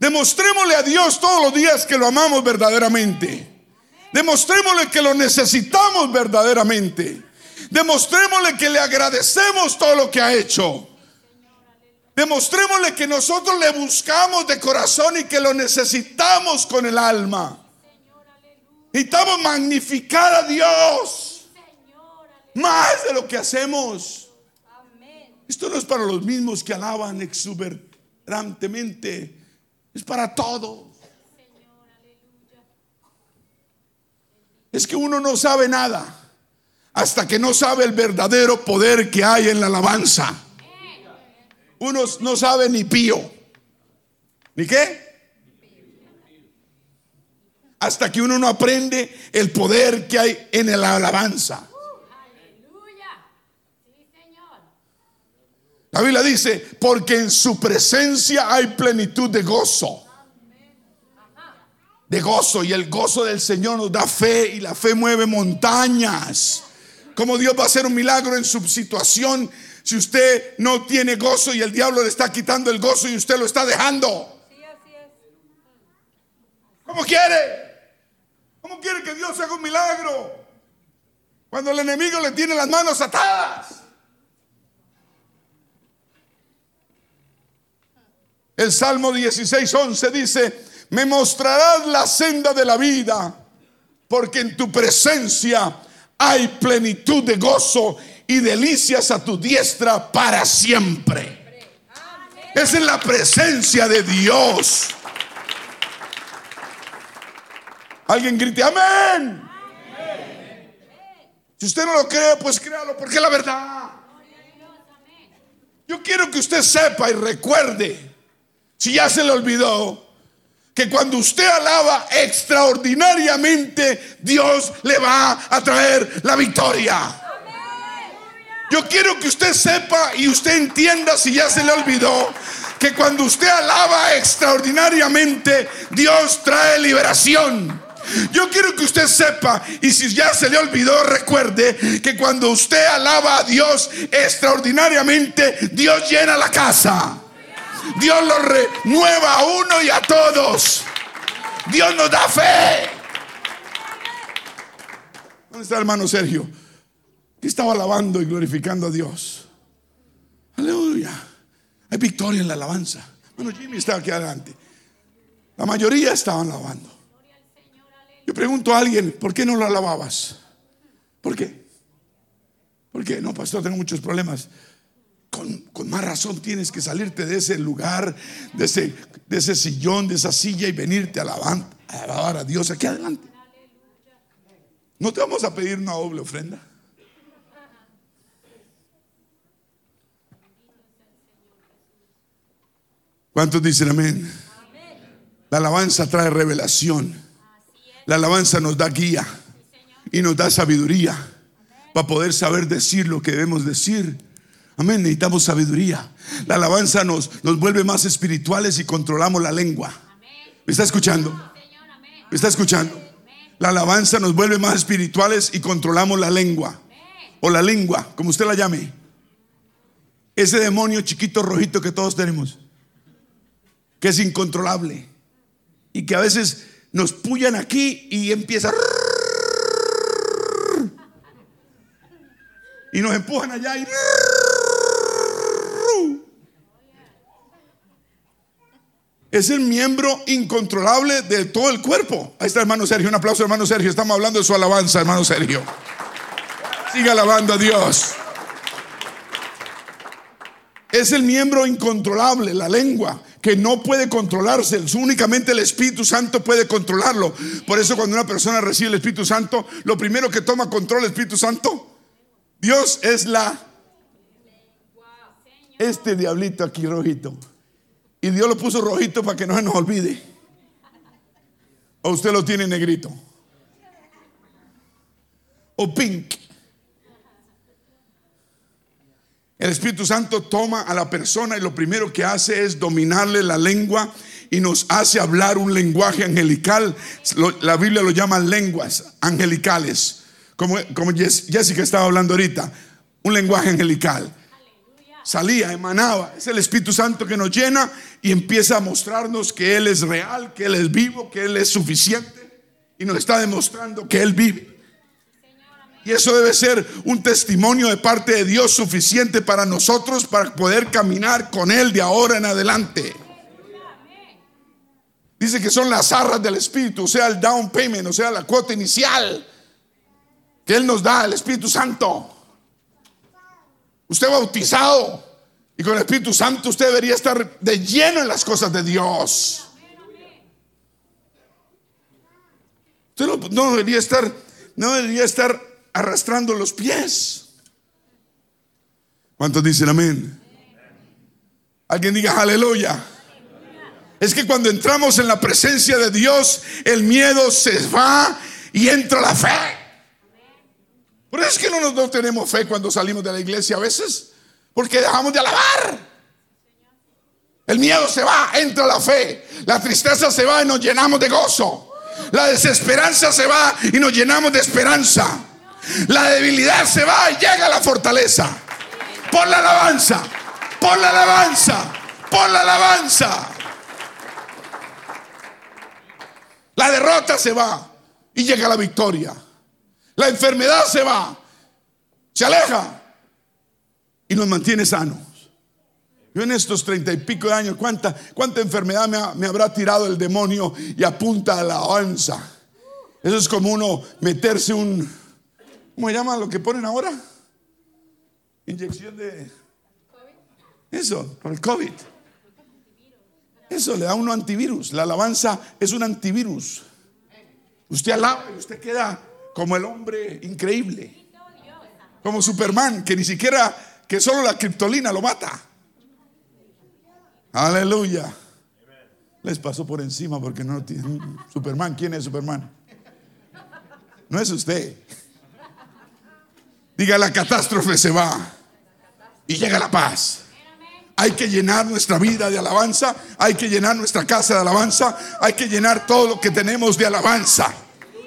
Demostrémosle a Dios todos los días que lo amamos verdaderamente. Demostrémosle que lo necesitamos verdaderamente. Demostrémosle que le agradecemos todo lo que ha hecho. Demostrémosle que nosotros le buscamos de corazón y que lo necesitamos con el alma. Necesitamos magnificar a Dios más de lo que hacemos. Esto no es para los mismos que alaban exuberantemente, es para todos. Es que uno no sabe nada hasta que no sabe el verdadero poder que hay en la alabanza. Uno no sabe ni pío. ¿Ni qué? Hasta que uno no aprende el poder que hay en la alabanza. La Biblia dice, porque en su presencia hay plenitud de gozo. De gozo. Y el gozo del Señor nos da fe y la fe mueve montañas. ¿Cómo Dios va a hacer un milagro en su situación si usted no tiene gozo y el diablo le está quitando el gozo y usted lo está dejando? ¿Cómo quiere? ¿Cómo quiere que Dios haga un milagro? Cuando el enemigo le tiene las manos atadas. El Salmo 16, 11 dice, me mostrarás la senda de la vida, porque en tu presencia hay plenitud de gozo y delicias a tu diestra para siempre. Es en la presencia de Dios. Alguien grite, amén. Si usted no lo cree, pues créalo, porque es la verdad. Yo quiero que usted sepa y recuerde si ya se le olvidó, que cuando usted alaba extraordinariamente, Dios le va a traer la victoria. Yo quiero que usted sepa y usted entienda si ya se le olvidó que cuando usted alaba extraordinariamente, Dios trae liberación. Yo quiero que usted sepa, y si ya se le olvidó, recuerde que cuando usted alaba a Dios extraordinariamente, Dios llena la casa. Dios lo renueva a uno y a todos. Dios nos da fe. ¿Dónde está el hermano Sergio? Que estaba alabando y glorificando a Dios. Aleluya. Hay victoria en la alabanza. Bueno, Jimmy estaba aquí adelante. La mayoría estaban alabando. Yo pregunto a alguien, ¿por qué no lo alababas? ¿Por qué? ¿Por qué? No, pastor, tengo muchos problemas con, más razón tienes que salirte de ese lugar, de ese, de ese sillón, de esa silla y venirte a alabar, a alabar a Dios aquí adelante. No te vamos a pedir una doble ofrenda. ¿Cuántos dicen amén? La alabanza trae revelación. La alabanza nos da guía y nos da sabiduría para poder saber decir lo que debemos decir Amén, necesitamos sabiduría. La alabanza nos, nos vuelve más espirituales y controlamos la lengua. ¿Me está escuchando? ¿Me está escuchando? La alabanza nos vuelve más espirituales y controlamos la lengua. O la lengua, como usted la llame. Ese demonio chiquito rojito que todos tenemos. Que es incontrolable. Y que a veces nos pullan aquí y empieza... Y nos empujan allá y... es el miembro incontrolable de todo el cuerpo. Ahí está hermano Sergio, un aplauso hermano Sergio. Estamos hablando de su alabanza, hermano Sergio. Siga alabando a Dios. Es el miembro incontrolable, la lengua. Que no puede controlarse, únicamente el Espíritu Santo puede controlarlo. Por eso cuando una persona recibe el Espíritu Santo, lo primero que toma control el Espíritu Santo, Dios es la... Este diablito aquí rojito. Y Dios lo puso rojito para que no se nos olvide. O usted lo tiene negrito. O pink. El Espíritu Santo toma a la persona y lo primero que hace es dominarle la lengua y nos hace hablar un lenguaje angelical. La Biblia lo llama lenguas angelicales. Como, como Jessica estaba hablando ahorita. Un lenguaje angelical. Salía, emanaba. Es el Espíritu Santo que nos llena y empieza a mostrarnos que Él es real, que Él es vivo, que Él es suficiente. Y nos está demostrando que Él vive. Eso debe ser un testimonio de parte de Dios suficiente para nosotros para poder caminar con Él de ahora en adelante. Dice que son las arras del Espíritu, o sea, el down payment, o sea, la cuota inicial que Él nos da, el Espíritu Santo. Usted bautizado y con el Espíritu Santo usted debería estar de lleno en las cosas de Dios. Usted no debería estar, no debería estar arrastrando los pies. ¿Cuántos dicen amén? Alguien diga aleluya. Es que cuando entramos en la presencia de Dios, el miedo se va y entra la fe. Por eso es que no, no tenemos fe cuando salimos de la iglesia a veces, porque dejamos de alabar. El miedo se va, entra la fe. La tristeza se va y nos llenamos de gozo. La desesperanza se va y nos llenamos de esperanza. La debilidad se va y llega la fortaleza. Por la alabanza, por la alabanza, por la alabanza. La derrota se va y llega la victoria. La enfermedad se va, se aleja y nos mantiene sanos. Yo en estos treinta y pico de años, ¿cuánta, cuánta enfermedad me, me, habrá tirado el demonio y apunta a la alabanza? Eso es como uno meterse un, ¿Cómo se llama lo que ponen ahora? Inyección de... Eso, para el COVID. Eso le da uno antivirus. La alabanza es un antivirus. Usted alaba y usted queda como el hombre increíble. Como Superman, que ni siquiera, que solo la criptolina lo mata. Aleluya. Les pasó por encima porque no tiene Superman. ¿Quién es Superman? No es usted. Diga, la catástrofe se va y llega la paz. Hay que llenar nuestra vida de alabanza, hay que llenar nuestra casa de alabanza, hay que llenar todo lo que tenemos de alabanza.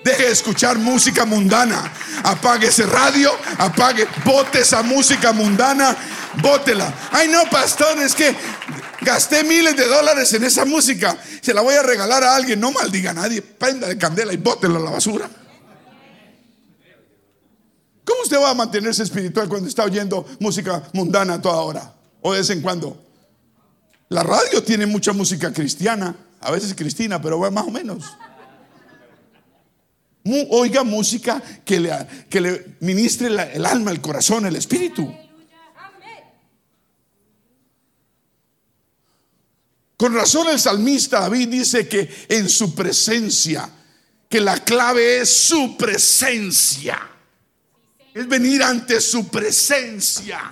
Deje de escuchar música mundana. Apague ese radio, apague, bote esa música mundana, bótela. Ay, no, pastor, es que gasté miles de dólares en esa música. Se la voy a regalar a alguien. No maldiga a nadie. Prenda de candela y bótela a la basura. ¿Cómo usted va a mantenerse espiritual cuando está oyendo música mundana toda hora? O de vez en cuando. La radio tiene mucha música cristiana, a veces cristina, pero va más o menos. Oiga música que le, que le ministre el alma, el corazón, el espíritu. Con razón el salmista David dice que en su presencia, que la clave es su presencia es venir ante su presencia.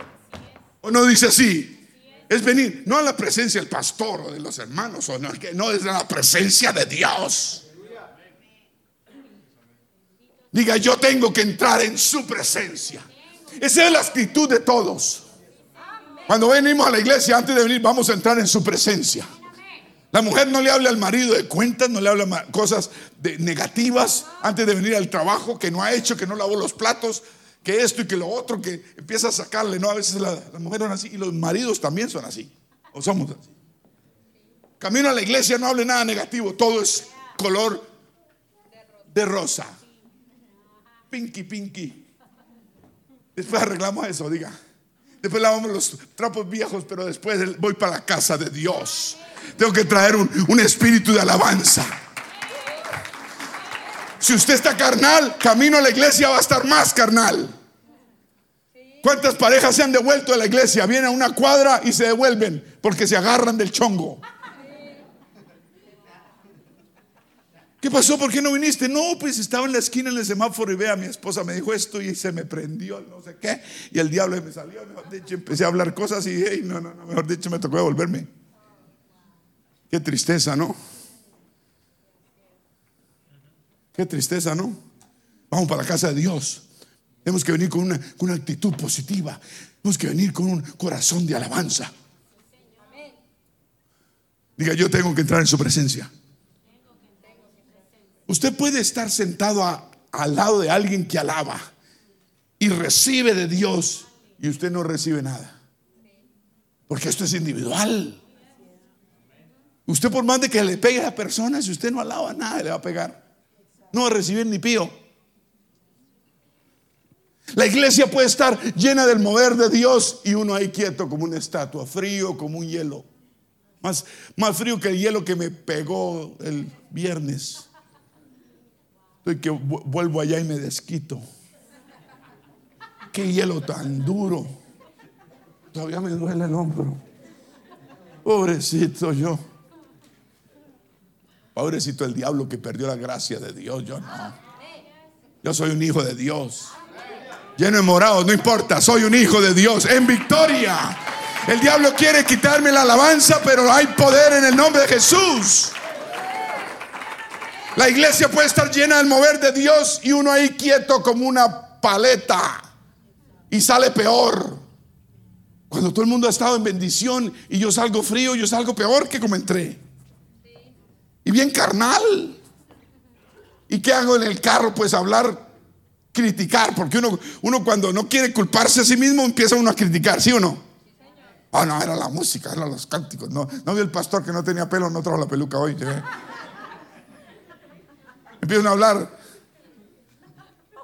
¿O no dice así? Es venir, no a la presencia del pastor o de los hermanos, o no, no es la presencia de Dios. Diga, yo tengo que entrar en su presencia. Esa es la actitud de todos. Cuando venimos a la iglesia, antes de venir, vamos a entrar en su presencia. La mujer no le habla al marido de cuentas, no le habla cosas de negativas antes de venir al trabajo, que no ha hecho, que no lavó los platos, que esto y que lo otro, que empieza a sacarle, ¿no? A veces las la mujeres son así y los maridos también son así, o somos así. Camino a la iglesia, no hable nada negativo, todo es color de rosa. Pinky, pinky. Después arreglamos eso, diga. Después lavamos los trapos viejos, pero después voy para la casa de Dios. Tengo que traer un, un espíritu de alabanza. Si usted está carnal, camino a la iglesia va a estar más carnal. ¿Cuántas parejas se han devuelto a la iglesia? Vienen a una cuadra y se devuelven porque se agarran del chongo. ¿Qué pasó? ¿Por qué no viniste? No, pues estaba en la esquina en el semáforo y vea, mi esposa me dijo esto y se me prendió, no sé qué, y el diablo me salió, mejor dicho, empecé a hablar cosas y hey, no, no, no, mejor dicho, me tocó devolverme. Qué tristeza, ¿no? Qué tristeza, ¿no? Vamos para la casa de Dios. Tenemos que venir con una, actitud positiva. Tenemos que venir con un corazón de alabanza. Diga, yo tengo que entrar en su presencia. Usted puede estar sentado al lado de alguien que alaba y recibe de Dios y usted no recibe nada. Porque esto es individual. Usted por más de que le pegue a personas, si usted no alaba nada, le va a pegar. No a recibir ni pío. La iglesia puede estar llena del mover de Dios y uno ahí quieto como una estatua, frío como un hielo. Más, más frío que el hielo que me pegó el viernes. Que vuelvo allá y me desquito. Qué hielo tan duro. Todavía me duele el hombro. Pobrecito yo. Pobrecito el diablo que perdió la gracia de Dios. Yo no. Yo soy un hijo de Dios. Lleno de morado, no importa. Soy un hijo de Dios en victoria. El diablo quiere quitarme la alabanza, pero hay poder en el nombre de Jesús. La iglesia puede estar llena del mover de Dios y uno ahí quieto como una paleta y sale peor. Cuando todo el mundo ha estado en bendición y yo salgo frío, yo salgo peor que como entré. Y bien carnal. ¿Y qué hago en el carro? Pues hablar, criticar, porque uno, uno cuando no quiere culparse a sí mismo empieza uno a criticar, ¿sí o no? Ah, no, era la música, eran los cánticos. No, no vi el pastor que no tenía pelo, no trajo la peluca hoy. Empiezan a hablar.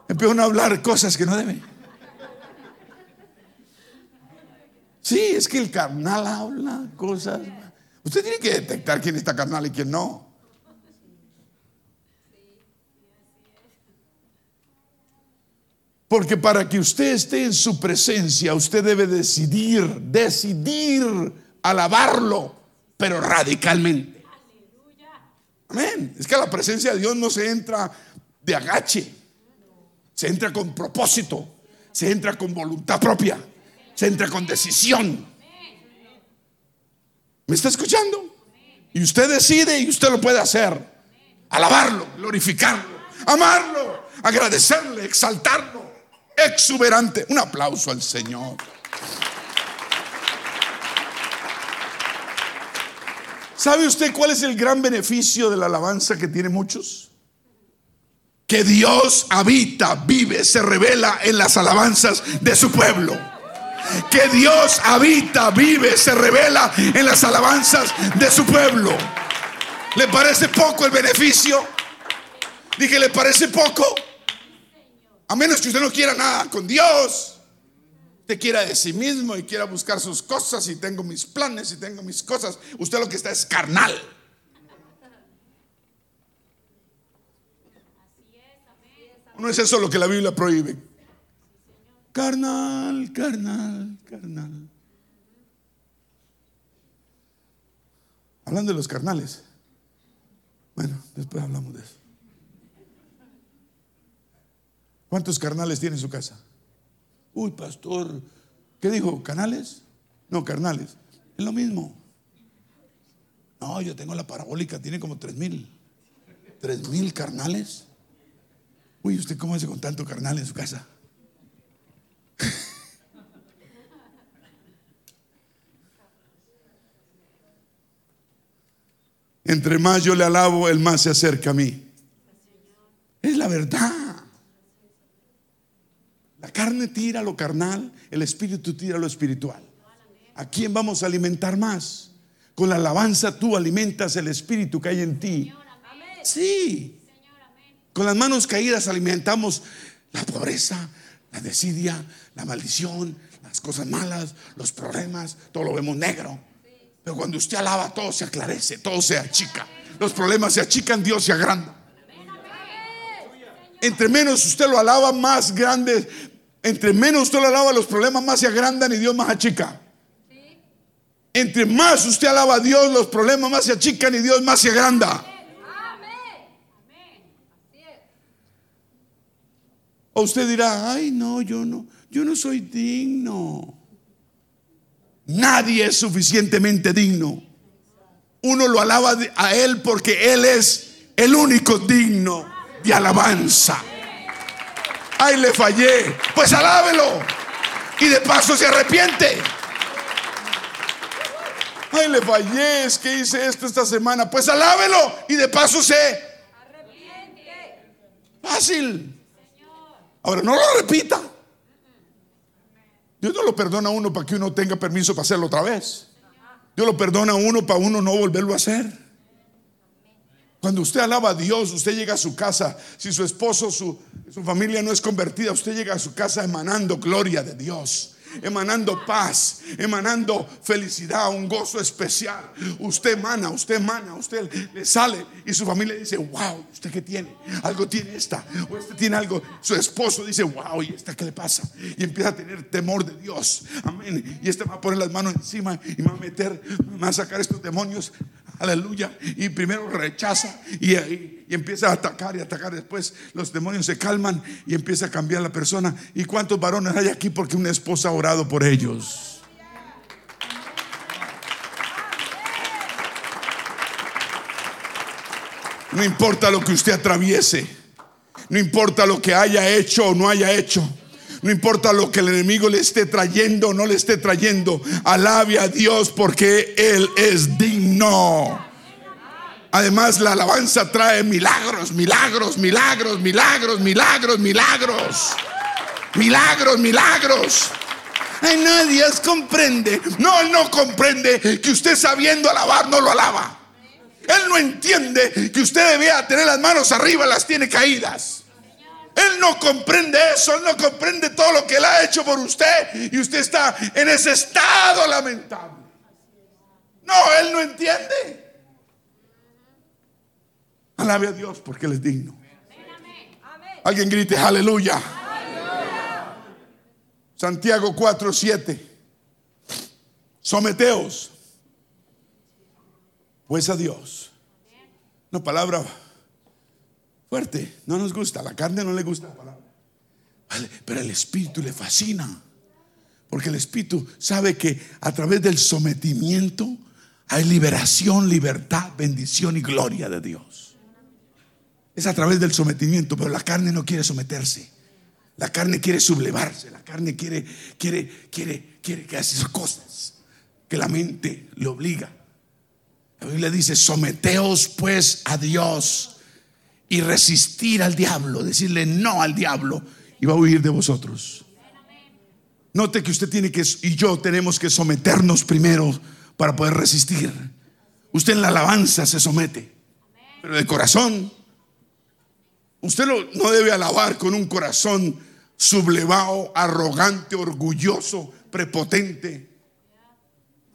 Empiezan a hablar cosas que no deben. Sí, es que el carnal habla cosas. Usted tiene que detectar quién está carnal y quién no. Porque para que usted esté en su presencia, usted debe decidir, decidir alabarlo, pero radicalmente. Amén. Es que la presencia de Dios no se entra de agache, se entra con propósito, se entra con voluntad propia, se entra con decisión. ¿Me está escuchando? Y usted decide y usted lo puede hacer. Alabarlo, glorificarlo, amarlo, agradecerle, exaltarlo exuberante. Un aplauso al Señor. ¿Sabe usted cuál es el gran beneficio de la alabanza que tiene muchos? Que Dios habita, vive, se revela en las alabanzas de su pueblo. Que Dios habita, vive, se revela en las alabanzas de su pueblo. ¿Le parece poco el beneficio? Dije, ¿le parece poco? A menos que usted no quiera nada con Dios. Usted quiera de sí mismo y quiera buscar sus cosas y tengo mis planes y tengo mis cosas. Usted lo que está es carnal. No es eso lo que la Biblia prohíbe. Carnal, carnal, carnal. Hablando de los carnales. Bueno, después hablamos de eso. ¿Cuántos carnales tiene en su casa? Uy, pastor, ¿qué dijo? ¿Canales? No, carnales. Es lo mismo. No, yo tengo la parabólica, tiene como tres mil. ¿Tres mil carnales? Uy, ¿usted cómo hace con tanto carnal en su casa? Entre más yo le alabo, el más se acerca a mí. Es la verdad. La carne tira lo carnal, el espíritu tira lo espiritual. ¿A quién vamos a alimentar más? Con la alabanza tú alimentas el espíritu que hay en ti. Sí. Con las manos caídas alimentamos la pobreza, la desidia, la maldición, las cosas malas, los problemas, todo lo vemos negro. Pero cuando usted alaba, todo se aclarece, todo se achica. Los problemas se achican, Dios se agranda. Entre menos usted lo alaba, más grande. Entre menos usted lo alaba, los problemas más se agrandan y Dios más achica. Entre más usted alaba a Dios, los problemas más se achican y Dios más se agranda. O usted dirá, ay no, yo no, yo no soy digno. Nadie es suficientemente digno. Uno lo alaba a Él porque Él es el único digno de alabanza. Ay, le fallé. Pues alábelo. Y de paso se arrepiente. Ay, le fallé. Es que hice esto esta semana. Pues alábelo. Y de paso se arrepiente. Fácil. Ahora, no lo repita. Dios no lo perdona a uno para que uno tenga permiso para hacerlo otra vez. Dios lo perdona a uno para uno no volverlo a hacer. Cuando usted alaba a Dios, usted llega a su casa. Si su esposo, su, familia no es convertida, usted llega a su casa emanando gloria de Dios emanando paz, emanando felicidad, un gozo especial. Usted emana, usted emana, usted le sale y su familia dice, wow, ¿usted qué tiene? Algo tiene esta, o este tiene algo. Su esposo dice, wow, ¿y esta qué le pasa? Y empieza a tener temor de Dios. Amén. Y este va a poner las manos encima y va a meter, va a sacar estos demonios. Aleluya. Y primero rechaza y, y, empieza a atacar y atacar. Después los demonios se calman y empieza a cambiar la persona. ¿Y cuántos varones hay aquí porque una esposa orado por ellos. No importa lo que usted atraviese, no importa lo que haya hecho o no haya hecho, no importa lo que el enemigo le esté trayendo o no le esté trayendo, alabe a Dios porque Él es digno. Además, la alabanza trae milagros, milagros, milagros, milagros, milagros, milagros, milagros, milagros. Ay, nadie comprende. No, Él no comprende que usted sabiendo alabar no lo alaba. Él no entiende que usted debía tener las manos arriba, las tiene caídas. Él no comprende eso, Él no comprende todo lo que Él ha hecho por usted y usted está en ese estado lamentable. No, Él no entiende. Alabe a Dios porque Él es digno. Alguien grite aleluya. Santiago 4, 7. Someteos, pues a Dios. Una palabra fuerte, no nos gusta, la carne no le gusta la palabra. pero el Espíritu le fascina. Porque el Espíritu sabe que a través del sometimiento hay liberación, libertad, bendición y gloria de Dios. Es a través del sometimiento, pero la carne no quiere someterse. La carne quiere sublevarse, la carne quiere, quiere, quiere, quiere que cosas que la mente le obliga. La Biblia dice, someteos pues a Dios y resistir al diablo, decirle no al diablo y va a huir de vosotros. Note que usted tiene que, y yo tenemos que someternos primero para poder resistir. Usted en la alabanza se somete, pero de corazón. Usted no debe alabar con un corazón sublevado, arrogante, orgulloso, prepotente.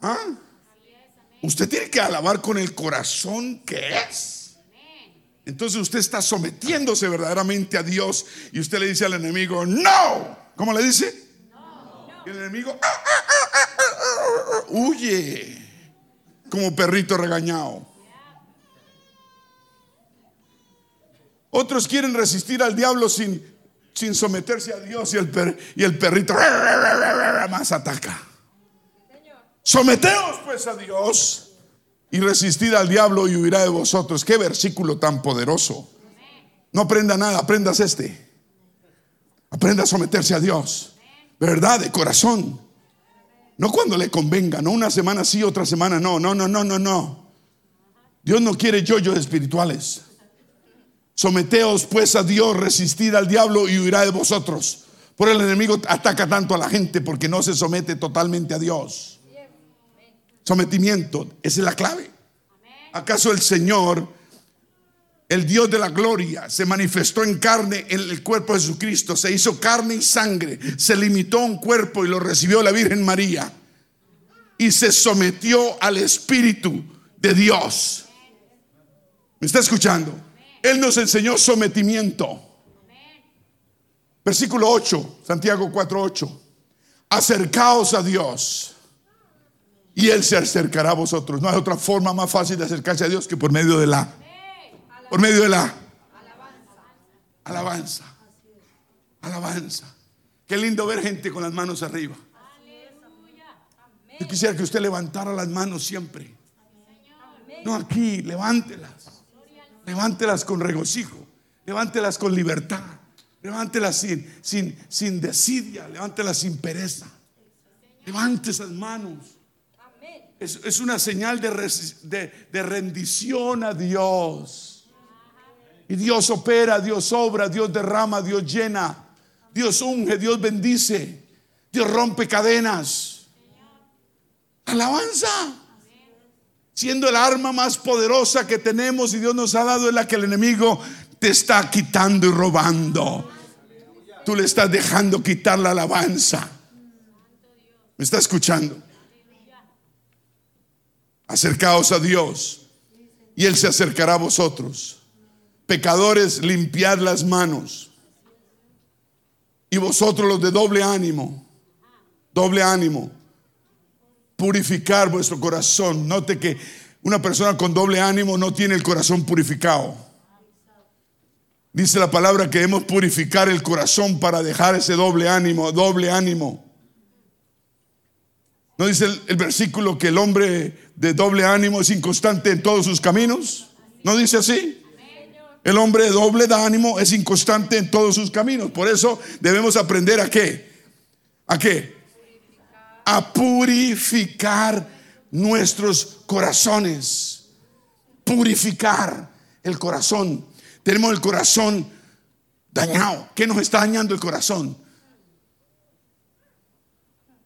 ¿Ah? Usted tiene que alabar con el corazón que es. Entonces usted está sometiéndose verdaderamente a Dios y usted le dice al enemigo, no. ¿Cómo le dice? Y el enemigo ah, ah, ah, huye como perrito regañado. Otros quieren resistir al diablo sin sin someterse a Dios y el, y el perrito más ataca. Someteos pues a Dios y resistid al diablo y huirá de vosotros. Qué versículo tan poderoso. No aprenda nada, aprendas este. Aprenda a someterse a Dios. ¿Verdad? De corazón. No cuando le convenga, no una semana sí, otra semana no. No, no, no, no, no. Dios no quiere yoyos espirituales. Someteos pues a Dios, resistid al diablo y huirá de vosotros. Por el enemigo ataca tanto a la gente porque no se somete totalmente a Dios. Sometimiento, esa es la clave. ¿Acaso el Señor, el Dios de la gloria, se manifestó en carne en el cuerpo de Jesucristo, se hizo carne y sangre, se limitó a un cuerpo y lo recibió la Virgen María y se sometió al Espíritu de Dios? ¿Me está escuchando? Él nos enseñó sometimiento. Versículo 8, Santiago 4, 8. Acercaos a Dios y Él se acercará a vosotros. No hay otra forma más fácil de acercarse a Dios que por medio de la, por medio de la alabanza. Alabanza. Qué lindo ver gente con las manos arriba. Yo quisiera que usted levantara las manos siempre. No aquí, levántelas. Levántelas con regocijo. Levántelas con libertad. Levántelas sin, sin, sin desidia. Levántelas sin pereza. Levante esas manos. Es, una señal de rendición a Dios. Y Dios opera, Dios obra, Dios derrama, Dios llena, Dios unge, Dios bendice, Dios rompe cadenas. Alabanza. Siendo el arma más poderosa que tenemos y Dios nos ha dado es la que el enemigo te está quitando y robando. Tú le estás dejando quitar la alabanza. ¿Me está escuchando? Acercaos a Dios y Él se acercará a vosotros. Pecadores, limpiad las manos. Y vosotros los de doble ánimo, doble ánimo, purificar vuestro corazón. Note que una persona con doble ánimo no tiene el corazón purificado. Dice la palabra que debemos purificar el corazón para dejar ese doble ánimo, doble ánimo. ¿No dice el, versículo que el hombre de doble ánimo es inconstante en todos sus caminos? ¿No dice así? El hombre de doble ánimo es inconstante en todos sus caminos. Por eso debemos aprender a qué? ¿A qué? A purificar nuestros corazones. Purificar el corazón. Tenemos el corazón dañado. ¿Qué nos está dañando el corazón?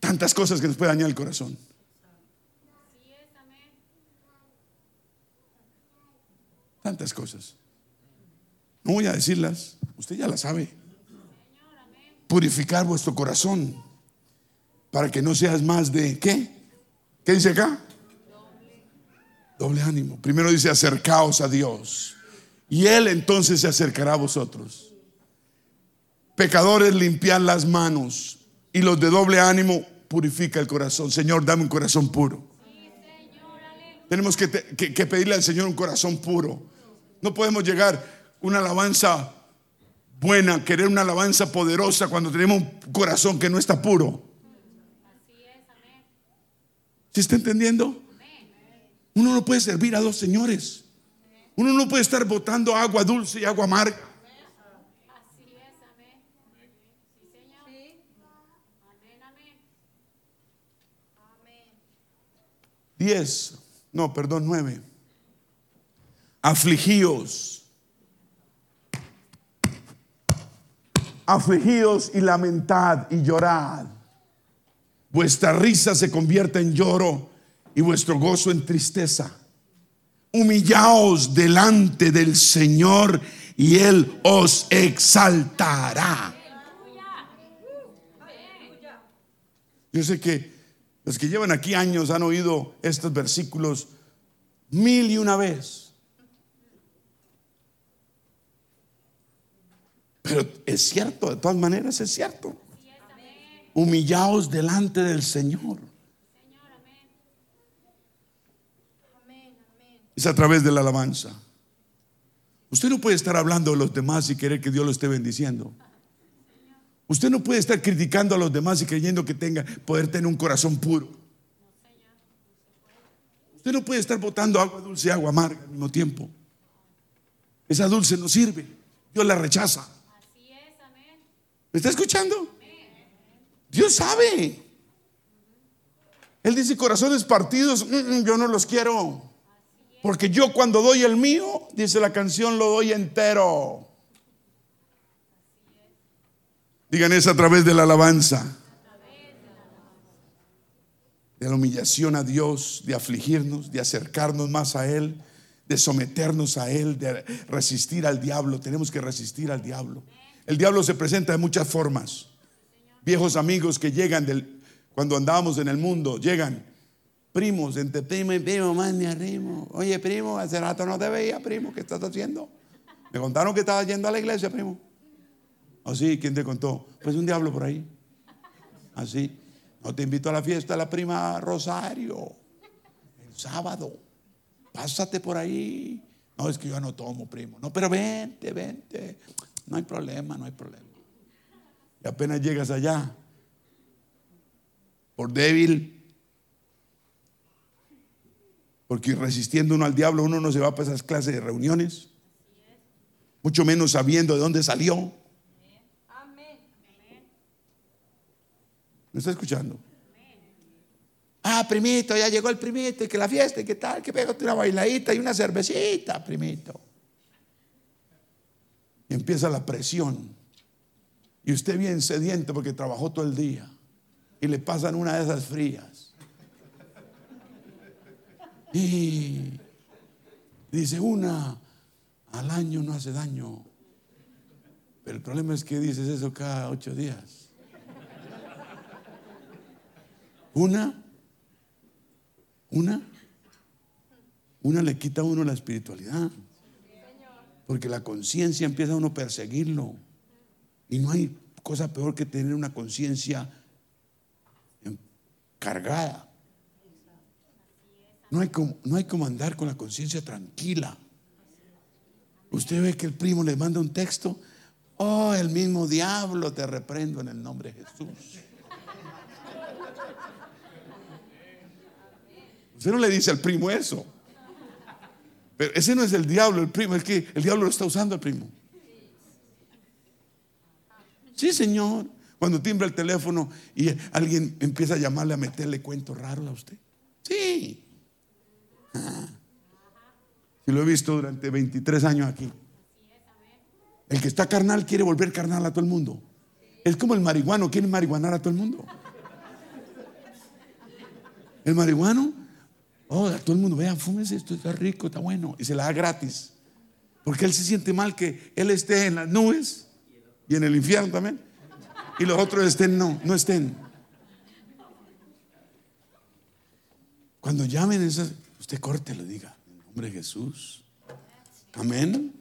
Tantas cosas que nos puede dañar el corazón. Tantas cosas. No voy a decirlas, usted ya las sabe. Purificar vuestro corazón para que no seas más de ¿qué? ¿Qué dice acá? Doble ánimo. Primero dice acercaos a Dios y Él entonces se acercará a vosotros. Pecadores limpian las manos y los de doble ánimo purifica el corazón. Señor, dame un corazón puro. Tenemos que, pedirle al Señor un corazón puro. No podemos llegar una alabanza buena, querer una alabanza poderosa cuando tenemos un corazón que no está puro. ¿Se está entendiendo? Uno no puede servir a dos señores. Uno no puede estar botando agua dulce y agua amarga. 10, no, perdón, 9. Afligíos. Afligíos y lamentad y llorad. Vuestra risa se convierta en lloro y vuestro gozo en tristeza. Humillaos delante del Señor y Él os exaltará. Yo sé que los que llevan aquí años han oído estos versículos mil y una vez. Pero es cierto, de todas maneras es cierto. Humillaos delante del Señor. Es a través de la alabanza. Usted no puede estar hablando de los demás y querer que Dios lo esté bendiciendo. Usted no puede estar criticando a los demás y creyendo que tenga poder tener un corazón puro. Usted no puede estar botando agua dulce y agua amarga al mismo tiempo. Esa dulce no sirve. Dios la rechaza. ¿Me está escuchando? Dios sabe. Él dice corazones partidos, mm, mm, yo no los quiero. Porque yo cuando doy el mío, dice la canción, lo doy entero. Digan eso a través de la alabanza. De la humillación a Dios, de afligirnos, de acercarnos más a Él, de someternos a Él, de resistir al diablo. Tenemos que resistir al diablo. El diablo se presenta de muchas formas. Viejos amigos que llegan del, cuando andábamos en el mundo, llegan primos, entre primo y primo, más ni arrimo. Oye, primo, hace rato no te veía, primo, ¿qué estás haciendo? Me contaron que estabas yendo a la iglesia, primo. Así, oh, ¿quién te contó? Pues un diablo por ahí. Así. No te invito a la fiesta de la prima Rosario. El sábado. Pásate por ahí. No, es que yo no tomo, primo. No, pero vente, vente. No hay problema, no hay problema. Y apenas llegas allá, por débil, porque resistiendo uno al diablo, uno no se va para esas clases de reuniones, mucho menos sabiendo de dónde salió. ¿Me está escuchando? Ah, primito, ya llegó el primito, y que la fiesta, y que tal, que pégate una bailadita y una cervecita, primito. Y empieza la presión. Y usted bien sediento porque trabajó todo el día. Y le pasan una de esas frías. Y dice, una al año no hace daño. Pero el problema es que dices eso cada ocho días. Una, una, una le quita a uno la espiritualidad. Porque la conciencia empieza a uno a perseguirlo. Y no hay cosa peor que tener una conciencia cargada. No hay, como, no hay como andar con la conciencia tranquila. Usted ve que el primo le manda un texto. Oh, el mismo diablo te reprendo en el nombre de Jesús. Usted no le dice al primo eso. Pero ese no es el diablo, el primo, es que el diablo lo está usando el primo. Sí, señor. Cuando timbra el teléfono y alguien empieza a llamarle a meterle cuentos raros a usted. Sí. Ah. Y lo he visto durante 23 años aquí. El que está carnal quiere volver carnal a todo el mundo. Es como el marihuano, quiere marihuanar a todo el mundo. El marihuano Oh, todo el mundo, vean, fúmese, esto está rico, está bueno. Y se la da gratis. Porque él se siente mal que él esté en las nubes y en el infierno también. Y los otros estén, no, no estén. Cuando llamen esas, usted corte, le diga, en nombre de Jesús. Amén.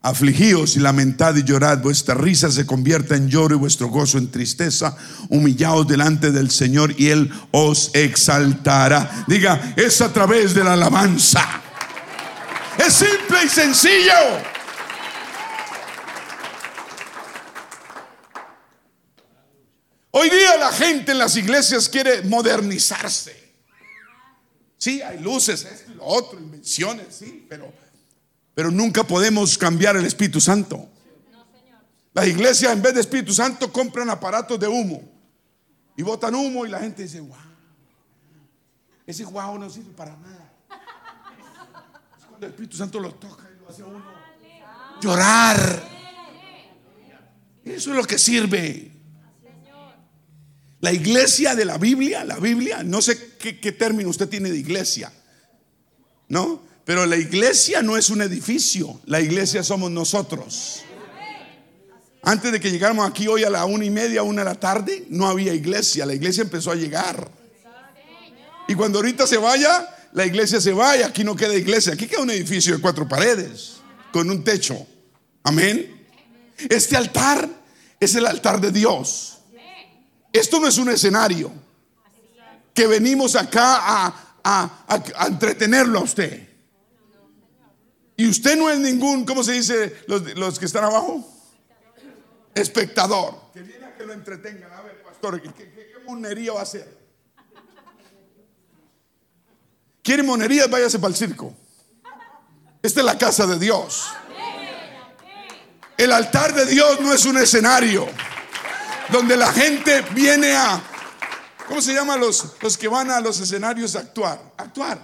Afligíos y lamentad y llorad, vuestra risa se convierta en lloro y vuestro gozo en tristeza. Humillaos delante del Señor y Él os exaltará. Diga, es a través de la alabanza. Es simple y sencillo. Hoy día la gente en las iglesias quiere modernizarse. Sí, hay luces, esto y lo otro, invenciones, sí, pero pero nunca podemos cambiar el Espíritu Santo. Las iglesias en vez de Espíritu Santo compran aparatos de humo y botan humo y la gente dice, wow, ese wow no sirve para nada. Es cuando el Espíritu Santo lo toca y lo hace a uno llorar. Eso es lo que sirve. La iglesia de la Biblia, la Biblia, no sé qué, qué término usted tiene de iglesia, ¿no? Pero la iglesia no es un edificio, la iglesia somos nosotros. Antes de que llegáramos aquí hoy a la una y media, una de la tarde, no había iglesia, la iglesia empezó a llegar. Y cuando ahorita se vaya, la iglesia se vaya, aquí no queda iglesia, aquí queda un edificio de cuatro paredes, con un techo. Amén. Este altar es el altar de Dios. Esto no es un escenario que venimos acá a, a entretenerlo a usted. Y usted no es ningún, ¿cómo se dice los, que están abajo? Espectador. Que viene a que lo entretengan. A ver, pastor, ¿qué, qué, monería va a hacer? ¿Quiere monería? Váyase para el circo. Esta es la casa de Dios. El altar de Dios no es un escenario donde la gente viene a, ¿cómo se llama los, los que van a los escenarios a actuar? Actuar.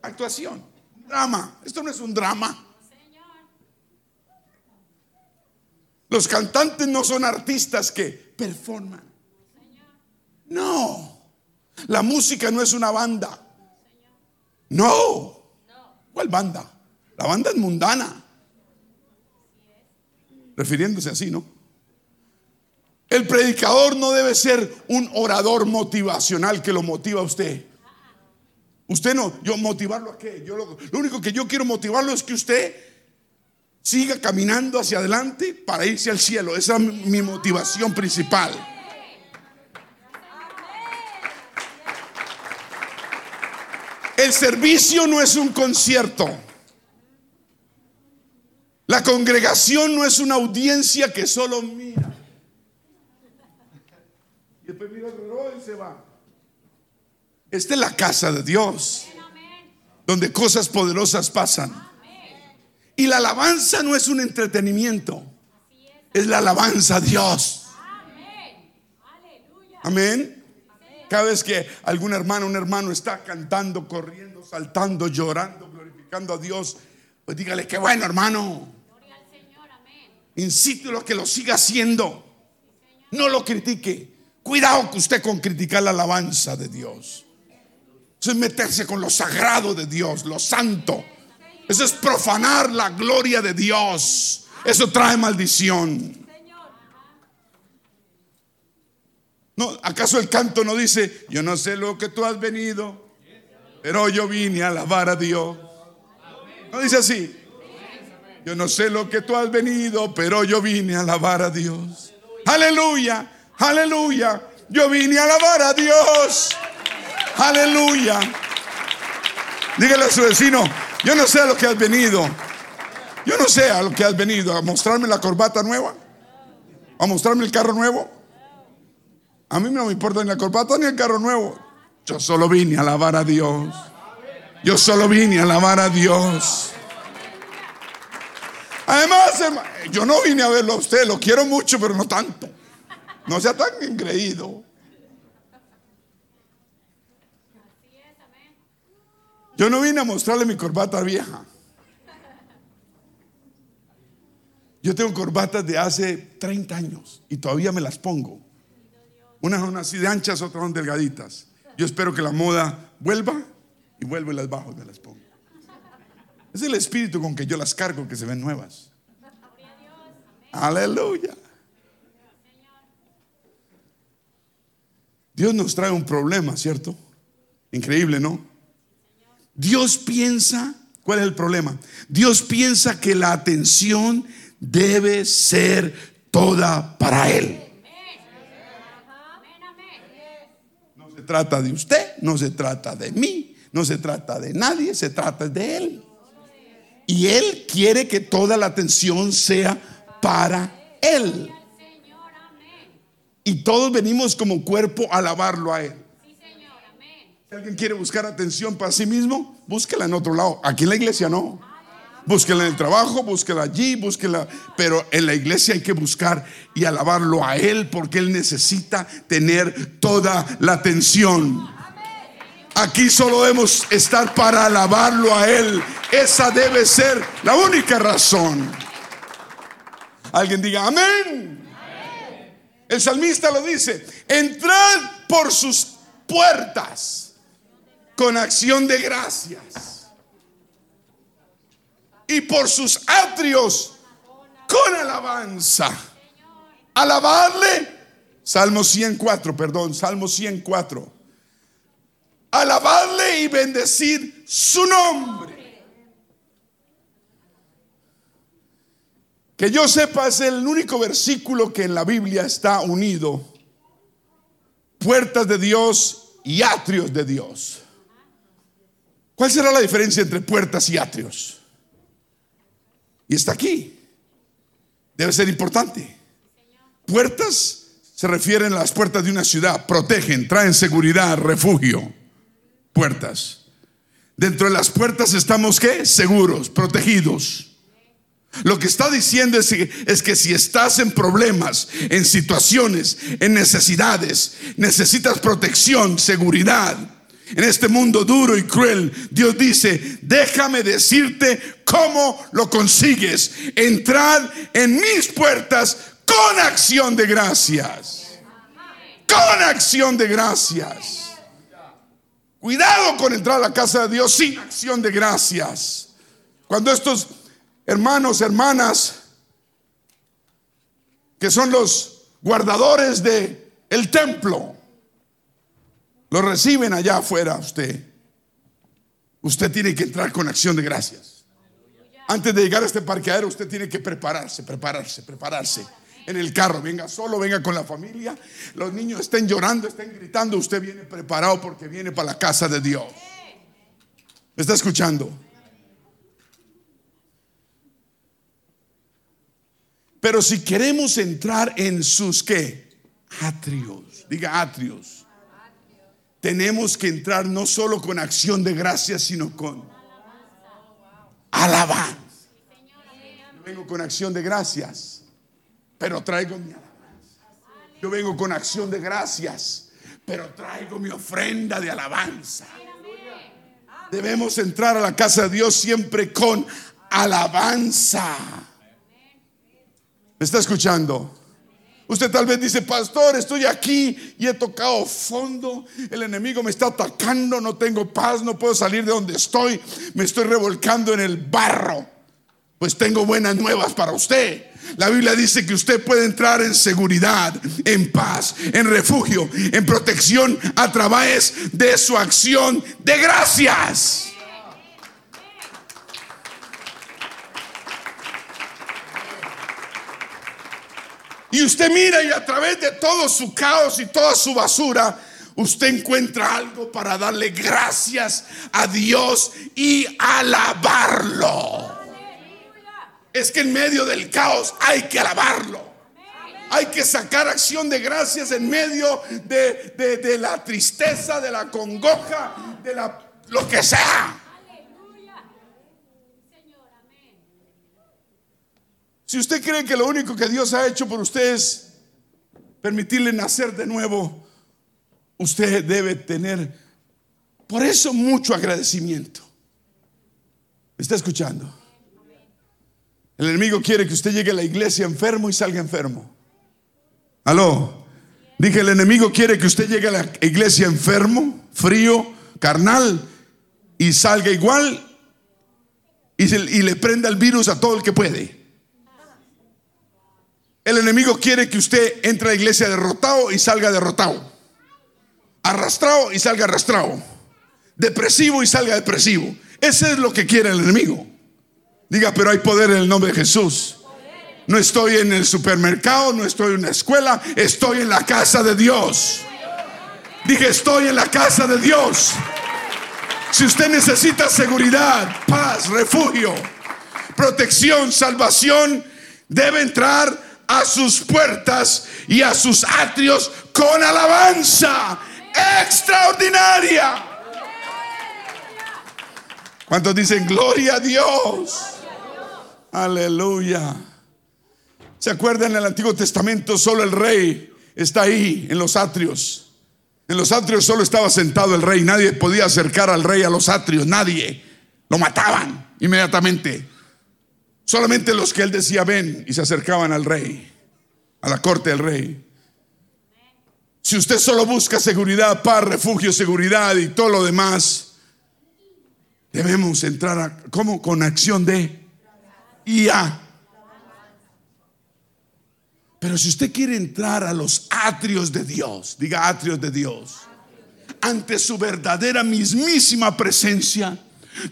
Actuación drama. Esto no es un drama. Los cantantes no son artistas que performan. No. La música no es una banda. No. ¿Cuál banda? La banda es mundana. Refiriéndose así, ¿no? El predicador no debe ser un orador motivacional que lo motiva a usted. Usted no, yo motivarlo a qué. Yo lo, único que yo quiero motivarlo es que usted siga caminando hacia adelante para irse al cielo. Esa es mi motivación principal. El servicio no es un concierto. La congregación no es una audiencia que solo mira. Y después mira el reloj y se va. Esta es la casa de Dios, donde cosas poderosas pasan. Y la alabanza no es un entretenimiento, es la alabanza a Dios. Amén. Cada vez que algún hermano, un hermano está cantando, corriendo, saltando, llorando, glorificando a Dios, pues dígale que bueno, hermano. Incítelo a que lo siga haciendo. No lo critique. Cuidado que usted con criticar la alabanza de Dios. Eso es meterse con lo sagrado de Dios, lo santo. Eso es profanar la gloria de Dios. Eso trae maldición. No, ¿acaso el canto no dice, yo no sé lo que tú has venido, pero yo vine a alabar a Dios? No dice así. Yo no sé lo que tú has venido, pero yo vine a alabar a Dios. Aleluya, aleluya. Yo vine a alabar a Dios. Aleluya. Dígale a su vecino, yo no sé a lo que has venido. Yo no sé a lo que has venido. A mostrarme la corbata nueva. A mostrarme el carro nuevo. A mí no me importa ni la corbata ni el carro nuevo. Yo solo vine a alabar a Dios. Yo solo vine a alabar a Dios. Además, yo no vine a verlo a usted, lo quiero mucho, pero no tanto. No sea tan engreído. Yo no vine a mostrarle mi corbata vieja. Yo tengo corbatas de hace 30 años y todavía me las pongo. Unas son así de anchas, otras son delgaditas. Yo espero que la moda vuelva y vuelve las bajo y me las pongo. Es el espíritu con que yo las cargo que se ven nuevas. Aleluya. Dios nos trae un problema, ¿cierto? Increíble, ¿no? Dios piensa, ¿cuál es el problema? Dios piensa que la atención debe ser toda para Él. No se trata de usted, no se trata de mí, no se trata de nadie, se trata de Él. Y Él quiere que toda la atención sea para Él. Y todos venimos como cuerpo a alabarlo a Él alguien quiere buscar atención para sí mismo, búsquela en otro lado. Aquí en la iglesia no. Búsquela en el trabajo, búsquela allí, búsquela. Pero en la iglesia hay que buscar y alabarlo a Él porque Él necesita tener toda la atención. Aquí solo debemos estar para alabarlo a Él. Esa debe ser la única razón. Alguien diga amén. El salmista lo dice, entrad por sus puertas con acción de gracias. Y por sus atrios con alabanza. Alabarle. Salmo 104, perdón, Salmo 104. Alabarle y bendecir su nombre. Que yo sepa es el único versículo que en la Biblia está unido. Puertas de Dios y atrios de Dios. ¿Cuál será la diferencia entre puertas y atrios? Y está aquí. Debe ser importante. Puertas se refieren a las puertas de una ciudad, protegen, traen seguridad, refugio. Puertas. Dentro de las puertas estamos qué? Seguros, protegidos. Lo que está diciendo es que, es que, si estás en problemas, en situaciones, en necesidades, necesitas protección, seguridad, en este mundo duro y cruel, Dios dice, déjame decirte cómo lo consigues. Entrar en mis puertas con acción de gracias. Con acción de gracias. Cuidado con entrar a la casa de Dios sin acción de gracias. Cuando estos hermanos, hermanas, que son los guardadores de el templo, lo reciben allá afuera usted. Usted tiene que entrar con acción de gracias. Antes de llegar a este parqueadero, usted tiene que prepararse, prepararse, prepararse. En el carro, venga solo, venga con la familia. Los niños estén llorando, estén gritando. Usted viene preparado porque viene para la casa de Dios. ¿Me está escuchando? Pero si queremos entrar en sus qué? Atrios. Diga atrios. Tenemos que entrar no solo con acción de gracias, sino con alabanza. Yo vengo con acción de gracias, pero traigo mi alabanza. Yo vengo con acción de gracias, pero traigo mi ofrenda de alabanza. Debemos entrar a la casa de Dios siempre con alabanza. ¿Me está escuchando? Usted tal vez dice, pastor, estoy aquí y he tocado fondo, el enemigo me está atacando, no tengo paz, no puedo salir de donde estoy, me estoy revolcando en el barro. Pues tengo buenas nuevas para usted. La Biblia dice que usted puede entrar en seguridad, en paz, en refugio, en protección a través de su acción de gracias. Y usted mira y a través de todo su caos y toda su basura, usted encuentra algo para darle gracias a Dios y alabarlo. Es que en medio del caos hay que alabarlo. Hay que sacar acción de gracias en medio de, la tristeza, de la congoja, de la, lo que sea. Si usted cree que lo único que Dios ha hecho por usted es permitirle nacer de nuevo, usted debe tener por eso mucho agradecimiento. ¿Me está escuchando? El enemigo quiere que usted llegue a la iglesia enfermo y salga enfermo. Aló. Dije, el enemigo quiere que usted llegue a la iglesia enfermo, frío, carnal, y salga igual y, y le prenda el virus a todo el que puede. El enemigo quiere que usted entre a la iglesia derrotado y salga derrotado. Arrastrado y salga arrastrado. Depresivo y salga depresivo. Ese es lo que quiere el enemigo. Diga, pero hay poder en el nombre de Jesús. No estoy en el supermercado, no estoy en una escuela, estoy en la casa de Dios. Dije, estoy en la casa de Dios. Si usted necesita seguridad, paz, refugio, protección, salvación, debe entrar a sus puertas y a sus atrios con alabanza extraordinaria. ¿Cuántos dicen gloria a Dios? Aleluya. ¿Se acuerdan en el Antiguo Testamento solo el rey está ahí en los atrios? En los atrios solo estaba sentado el rey, nadie podía acercar al rey a los atrios, nadie. Lo mataban inmediatamente. Solamente los que él decía ven y se acercaban al rey, a la corte del rey. Si usted solo busca seguridad, paz, refugio, seguridad y todo lo demás, debemos entrar a, como con acción de y a. Pero si usted quiere entrar a los atrios de Dios, diga atrios de Dios, ante su verdadera mismísima presencia,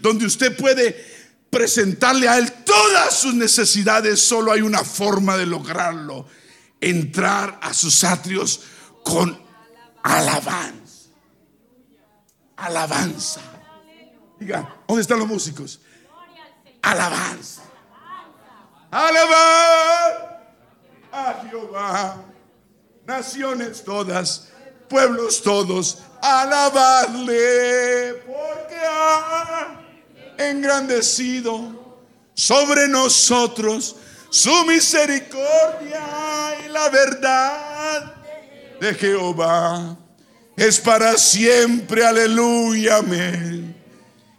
donde usted puede presentarle a Él todas sus necesidades, solo hay una forma de lograrlo. Entrar a sus atrios con alabanza. Alabanza. Diga, ¿dónde están los músicos? Alabanza. Alabar a Jehová. Naciones todas, pueblos todos, alabarle. Porque ha engrandecido sobre nosotros su misericordia y la verdad de Jehová es para siempre, aleluya, amén.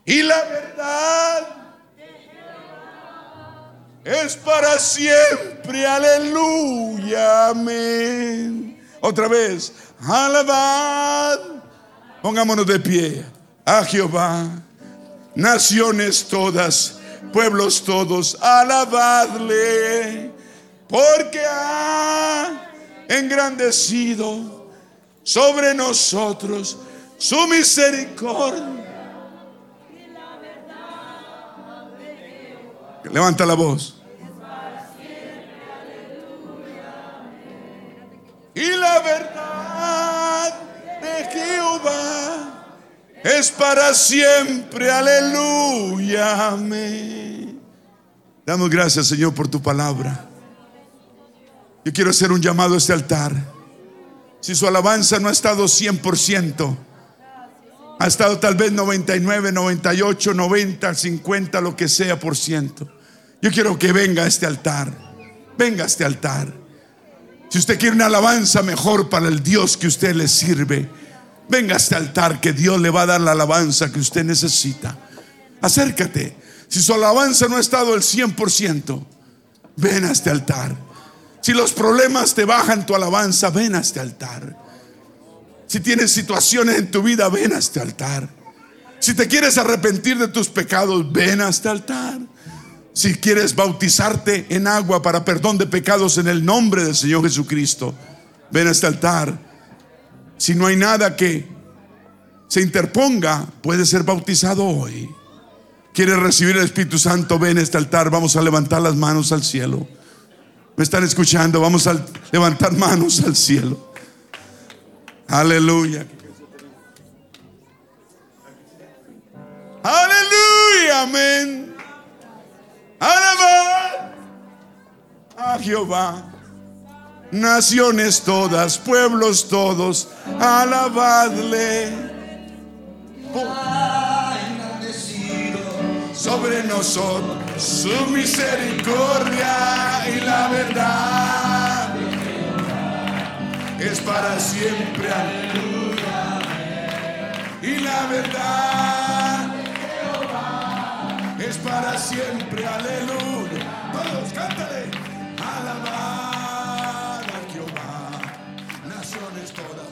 Y la verdad es para siempre, aleluya, amén. Otra vez, alabad, pongámonos de pie a Jehová naciones todas, pueblos todos, alabadle, porque ha engrandecido sobre nosotros su misericordia. Levanta la voz. Y la verdad de Jehová es para siempre. Aleluya. Amén. Damos gracias, Señor, por tu palabra. Yo quiero hacer un llamado a este altar. Si su alabanza no ha estado 100%, ha estado tal vez 99, 98, 90, 50, lo que sea por ciento. Yo quiero que venga a este altar. Venga a este altar. Si usted quiere una alabanza mejor para el Dios que usted le sirve, venga a este altar que Dios le va a dar la alabanza que usted necesita. Acércate. Si su alabanza no ha estado el 100%, ven a este altar. Si los problemas te bajan tu alabanza, ven a este altar. Si tienes situaciones en tu vida, ven a este altar. Si te quieres arrepentir de tus pecados, ven a este altar. Si quieres bautizarte en agua para perdón de pecados en el nombre del Señor Jesucristo, ven a este altar. Si no hay nada que se interponga, puedes ser bautizado hoy. ¿Quieres recibir el Espíritu Santo? Ven a este altar. Vamos a levantar las manos al cielo. ¿Me están escuchando? Vamos a levantar manos al cielo. Aleluya. Aleluya, amén. Alabad a Jehová. Naciones todas, pueblos todos, alabadle. Sobre nosotros su misericordia y la verdad es para siempre. Aleluya. Y la verdad es para siempre. Aleluya. es toda.